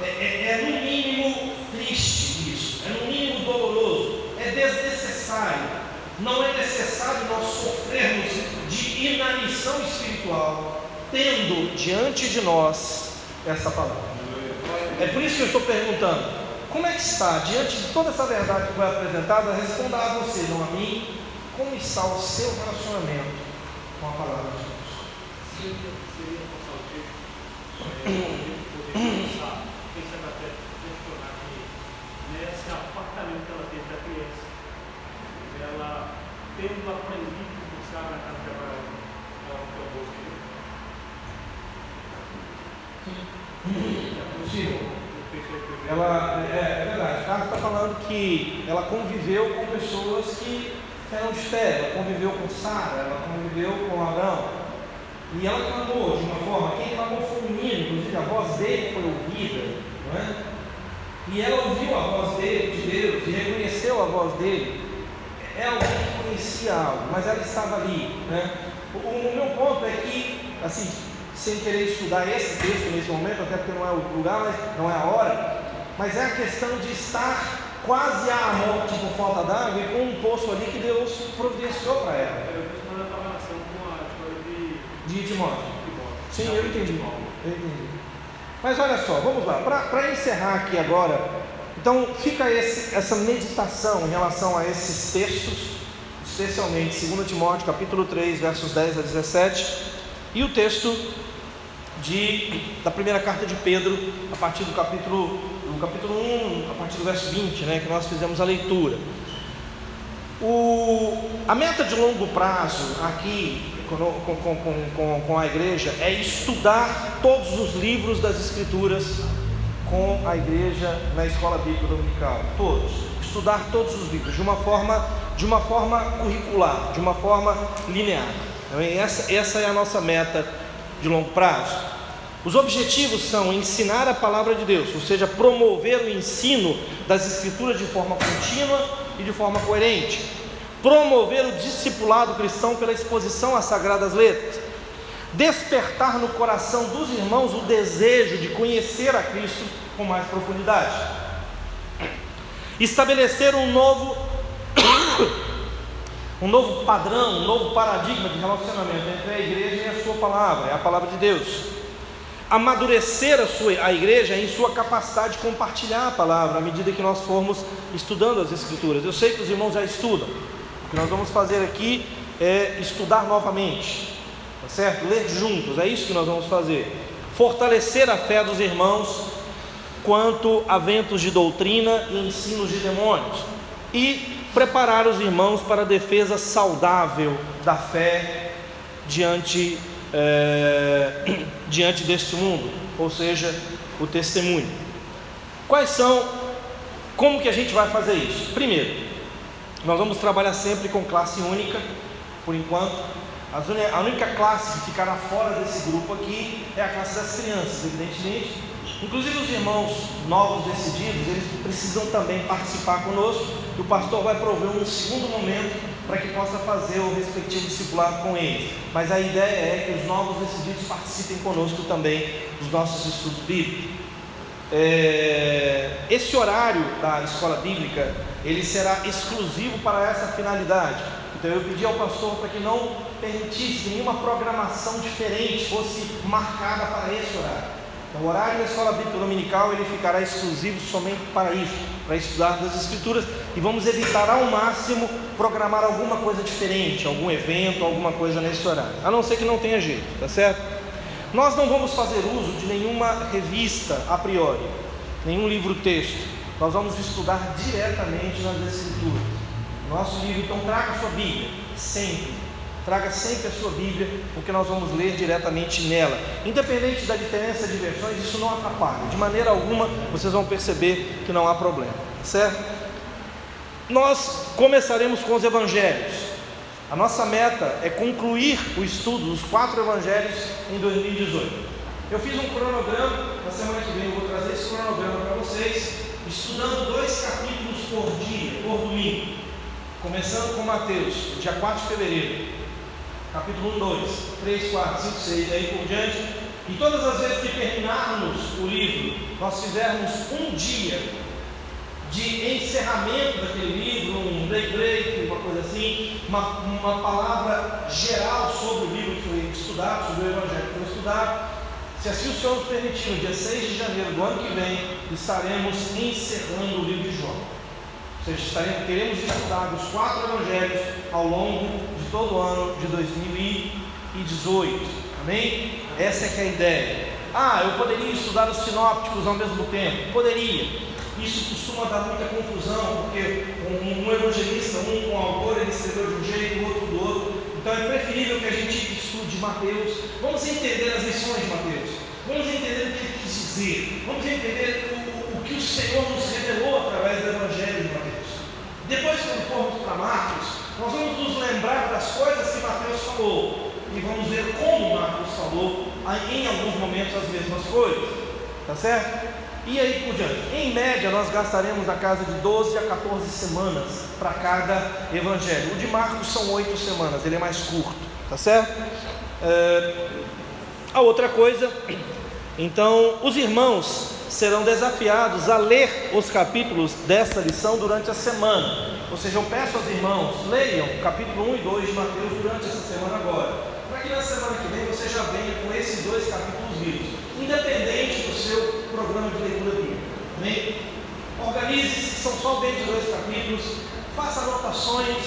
É, é, é, no mínimo triste isso, é no mínimo doloroso, é desnecessário. Não é necessário nós sofrermos de inanição espiritual, tendo diante de nós essa palavra. É por isso que eu estou perguntando: como é que está, diante de toda essa verdade que foi apresentada, responda a você, não a mim, como está o seu relacionamento com a palavra de Deus? Seria pensar, pensando até questionar que nesse apartamento que ela teve da criança, ela tendo aprendido a dela, ela É é, verdade, Carlos está falando que ela conviveu com pessoas que eram fé, ela conviveu com Sara, ela conviveu com Abraão, e ela clamou de uma forma, quem clamou foi o menino, inclusive a voz dele foi ouvida, não é? E ela ouviu a voz dele, de Deus, e reconheceu a voz dele. É alguém conhecia algo, mas ela estava ali. Né? O, o meu ponto é que, assim, sem querer estudar esse texto nesse momento, até porque não é o lugar, mas não é a hora, mas é a questão de estar quase à morte por falta d'água e com um poço ali que Deus providenciou para ela de Timóteo. Sim, eu entendi. eu entendi. Mas olha só, vamos lá. Para encerrar aqui agora, então fica esse, essa meditação em relação a esses textos, especialmente 2 Timóteo capítulo 3, versos 10 a 17, e o texto de, da primeira carta de Pedro, a partir do capítulo, do capítulo 1, a partir do verso 20, né, que nós fizemos a leitura. O, a meta de longo prazo aqui com, com, com, com, a igreja é estudar todos os livros das Escrituras com a igreja na escola bíblica dominical. Todos. Estudar todos os livros de uma forma, de uma forma curricular, de uma forma linear. Essa, essa é a nossa meta de longo prazo. Os objetivos são ensinar a palavra de Deus, ou seja, promover o ensino das Escrituras de forma contínua e de forma coerente promover o discipulado cristão pela exposição às sagradas letras, despertar no coração dos irmãos o desejo de conhecer a Cristo com mais profundidade, estabelecer um novo um novo padrão, um novo paradigma de relacionamento entre a igreja e a sua palavra, é a palavra de Deus. Amadurecer a, sua, a igreja em sua capacidade de compartilhar a palavra à medida que nós formos estudando as Escrituras. Eu sei que os irmãos já estudam, que nós vamos fazer aqui é estudar novamente, tá certo? Ler juntos, é isso que nós vamos fazer. Fortalecer a fé dos irmãos quanto a ventos de doutrina e ensinos de demônios. E preparar os irmãos para a defesa saudável da fé diante, é, diante deste mundo, ou seja, o testemunho. Quais são, como que a gente vai fazer isso? Primeiro, nós vamos trabalhar sempre com classe única, por enquanto. A única classe que ficará fora desse grupo aqui é a classe das crianças, evidentemente. Inclusive os irmãos novos decididos, eles precisam também participar conosco. E o pastor vai prover um segundo momento para que possa fazer o respectivo discipulado com eles. Mas a ideia é que os novos decididos participem conosco também dos nossos estudos bíblicos. É, esse horário da escola bíblica ele será exclusivo para essa finalidade. Então eu pedi ao pastor para que não permitisse nenhuma programação diferente fosse marcada para esse horário. Então, o horário da escola bíblica dominical ele ficará exclusivo somente para isso, para estudar das escrituras e vamos evitar ao máximo programar alguma coisa diferente, algum evento, alguma coisa nesse horário, a não ser que não tenha jeito, tá certo? Nós não vamos fazer uso de nenhuma revista a priori, nenhum livro-texto. Nós vamos estudar diretamente nas escrituras. Nosso livro, então, traga sua Bíblia, sempre. Traga sempre a sua Bíblia, porque nós vamos ler diretamente nela. Independente da diferença de versões, isso não atrapalha. De maneira alguma, vocês vão perceber que não há problema, certo? Nós começaremos com os evangelhos. A nossa meta é concluir o estudo dos quatro evangelhos em 2018. Eu fiz um cronograma, na semana que vem eu vou trazer esse cronograma para vocês, estudando dois capítulos por dia, por domingo. Começando com Mateus, dia 4 de fevereiro capítulo 1, 2, 3, 4, 5, 6 e aí por diante. E todas as vezes que terminarmos o livro, nós fizermos um dia de encerramento daquele livro, um break break, uma coisa assim, uma, uma palavra geral sobre o livro que foi estudado, sobre o Evangelho que foi estudado. Se assim o Senhor nos permitir, no dia 6 de janeiro do ano que vem, estaremos encerrando o livro de João. Ou seja, estaremos, teremos estudado os quatro evangelhos ao longo todo o ano de 2018. Amém? Essa é que é a ideia. Ah, eu poderia estudar os sinópticos ao mesmo tempo? Poderia. Isso costuma dar muita confusão, porque um, um evangelista, um, um autor, ele escreveu de um jeito, o outro do outro. Então é preferível que a gente estude Mateus. Vamos entender as lições de Mateus. Vamos entender o que ele quis dizer. Vamos entender o, o que o Senhor nos revelou através do Evangelho de Mateus. Depois, quando formos para Marcos, nós vamos nos lembrar das coisas que Mateus falou e vamos ver como Marcos falou em alguns momentos as mesmas coisas, tá certo? E aí por diante, em média nós gastaremos na casa de 12 a 14 semanas para cada evangelho. O de Marcos são 8 semanas, ele é mais curto, tá certo? É... A outra coisa, então, os irmãos serão desafiados a ler os capítulos dessa lição durante a semana. Ou seja, eu peço aos irmãos, leiam capítulo 1 e 2 de Mateus durante essa semana agora, para que na semana que vem você já venha com esses dois capítulos lidos, independente do seu programa de leitura bíblica. Organize-se, são só dois capítulos, faça anotações,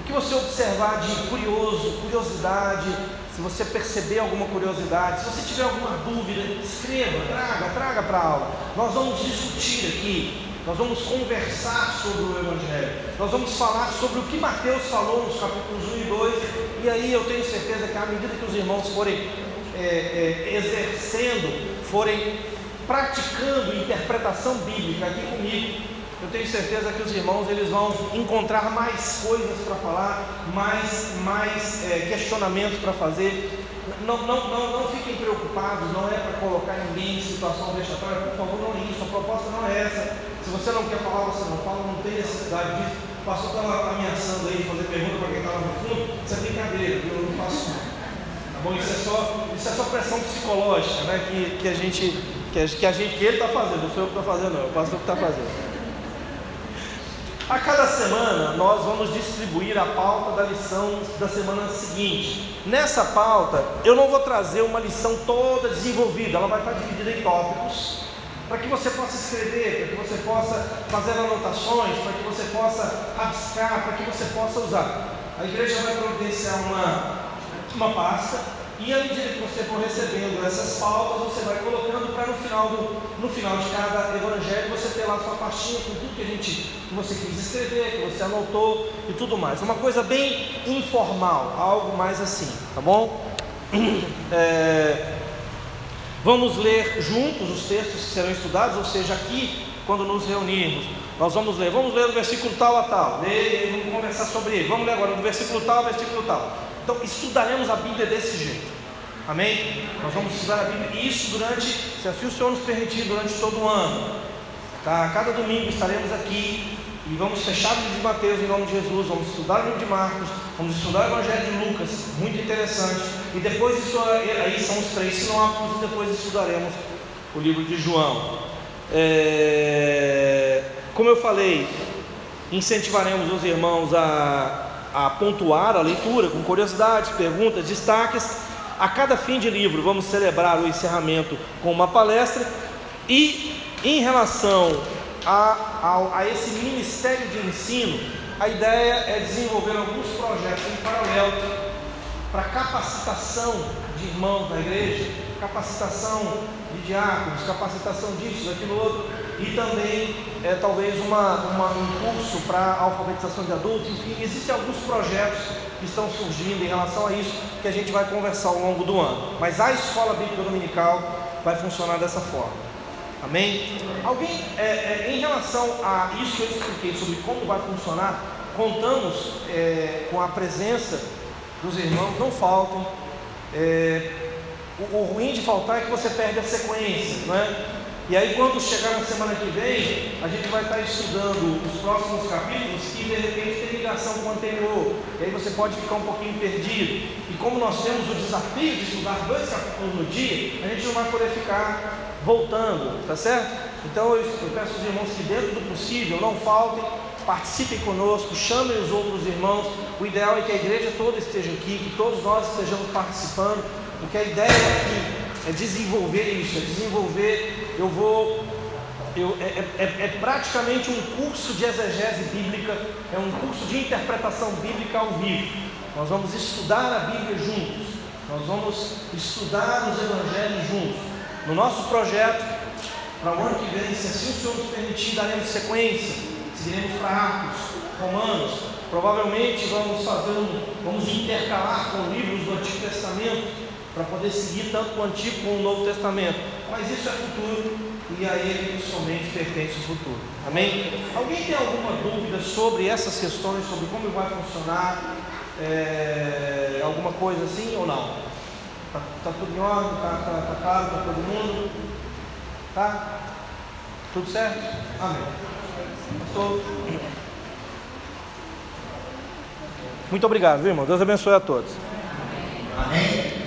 o que você observar de curioso, curiosidade, se você perceber alguma curiosidade, se você tiver alguma dúvida, escreva, traga, traga para a aula. Nós vamos discutir aqui nós vamos conversar sobre o Evangelho, nós vamos falar sobre o que Mateus falou nos capítulos 1 e 2, e aí eu tenho certeza que à medida que os irmãos forem é, é, exercendo, forem praticando interpretação bíblica aqui comigo, eu tenho certeza que os irmãos eles vão encontrar mais coisas para falar, mais, mais é, questionamentos para fazer. Não, não, não, não fiquem preocupados, não é para colocar ninguém em situação vexatória, por favor, não é isso, a proposta não é essa. Se você não quer falar, você não fala, não tem necessidade disso. O pastor estava ameaçando aí fazer pergunta para quem estava no fundo, isso é brincadeira, eu não faço Tá bom? Isso é só, isso é só pressão psicológica, né? Que, que a gente, que que a gente, que ele está fazendo, não sou eu que estou fazendo, não, é o pastor que está fazendo. A cada semana nós vamos distribuir a pauta da lição da semana seguinte. Nessa pauta eu não vou trazer uma lição toda desenvolvida, ela vai estar dividida em tópicos, para que você possa escrever, para que você possa fazer anotações, para que você possa rabiscar, para que você possa usar. A igreja vai providenciar uma, uma pasta e à medida que você for recebendo essas pautas, você vai colocando para no final, do, no final de cada evangelho você ter lá sua pastinha com tudo que a gente que você quis escrever, que você anotou e tudo mais. Uma coisa bem informal, algo mais assim, tá bom? É, vamos ler juntos os textos que serão estudados, ou seja, aqui, quando nos reunirmos, nós vamos ler, vamos ler o versículo tal a tal, ler, vamos conversar sobre ele, vamos ler agora do versículo tal ao versículo tal. Então estudaremos a Bíblia desse jeito. Amém? Nós vamos estudar a Bíblia, isso durante, se assim o Senhor nos permitir, durante todo o ano. Tá? Cada domingo estaremos aqui e vamos fechar o livro de Mateus em nome de Jesus, vamos estudar o livro de Marcos, vamos estudar o Evangelho de Lucas, muito interessante. E depois isso aí são os três sinópticos e depois estudaremos o livro de João. É, como eu falei, incentivaremos os irmãos a a pontuar a leitura com curiosidades, perguntas, destaques. A cada fim de livro, vamos celebrar o encerramento com uma palestra. E em relação a, a, a esse ministério de ensino, a ideia é desenvolver alguns projetos em paralelo para capacitação de irmãos da igreja, capacitação de diáconos, capacitação disso, daquilo outro, e também é, talvez uma, uma, um curso para alfabetização de adultos, enfim, existem alguns projetos que estão surgindo em relação a isso que a gente vai conversar ao longo do ano. Mas a escola bíblica dominical vai funcionar dessa forma. Amém? Alguém, é, é, em relação a isso que eu expliquei sobre como vai funcionar, contamos é, com a presença dos irmãos, não faltam. É, o, o, ruim de faltar é que você perde a sequência, não é? E aí, quando chegar na semana que vem, a gente vai estar estudando os próximos capítulos que de repente tem ligação com o anterior. E aí você pode ficar um pouquinho perdido. Como nós temos o desafio de estudar dois capítulos no dia, a gente não vai poder ficar voltando, tá certo? Então eu, eu peço aos irmãos que, dentro do possível, não faltem, participem conosco, chamem os outros irmãos. O ideal é que a igreja toda esteja aqui, que todos nós estejamos participando, porque a ideia aqui é desenvolver isso, é desenvolver. Eu vou. Eu, é, é, é, é praticamente um curso de exegese bíblica, é um curso de interpretação bíblica ao vivo. Nós vamos estudar a Bíblia juntos, nós vamos estudar os evangelhos juntos. No nosso projeto, para o ano que vem, se assim o Senhor nos permitir, daremos sequência, seguiremos para Atos, Romanos. Provavelmente vamos fazer um, vamos intercalar com livros do Antigo Testamento, para poder seguir tanto o Antigo como o Novo Testamento. Mas isso é futuro e a ele somente pertence o futuro. Amém? Alguém tem alguma dúvida sobre essas questões, sobre como vai funcionar? É, alguma coisa assim ou não? Está tá tudo em ordem? Está tá, tá claro para todo mundo? Tá? Tudo certo? Amém. Pastor. Muito obrigado, viu, irmão? Deus abençoe a todos. Amém.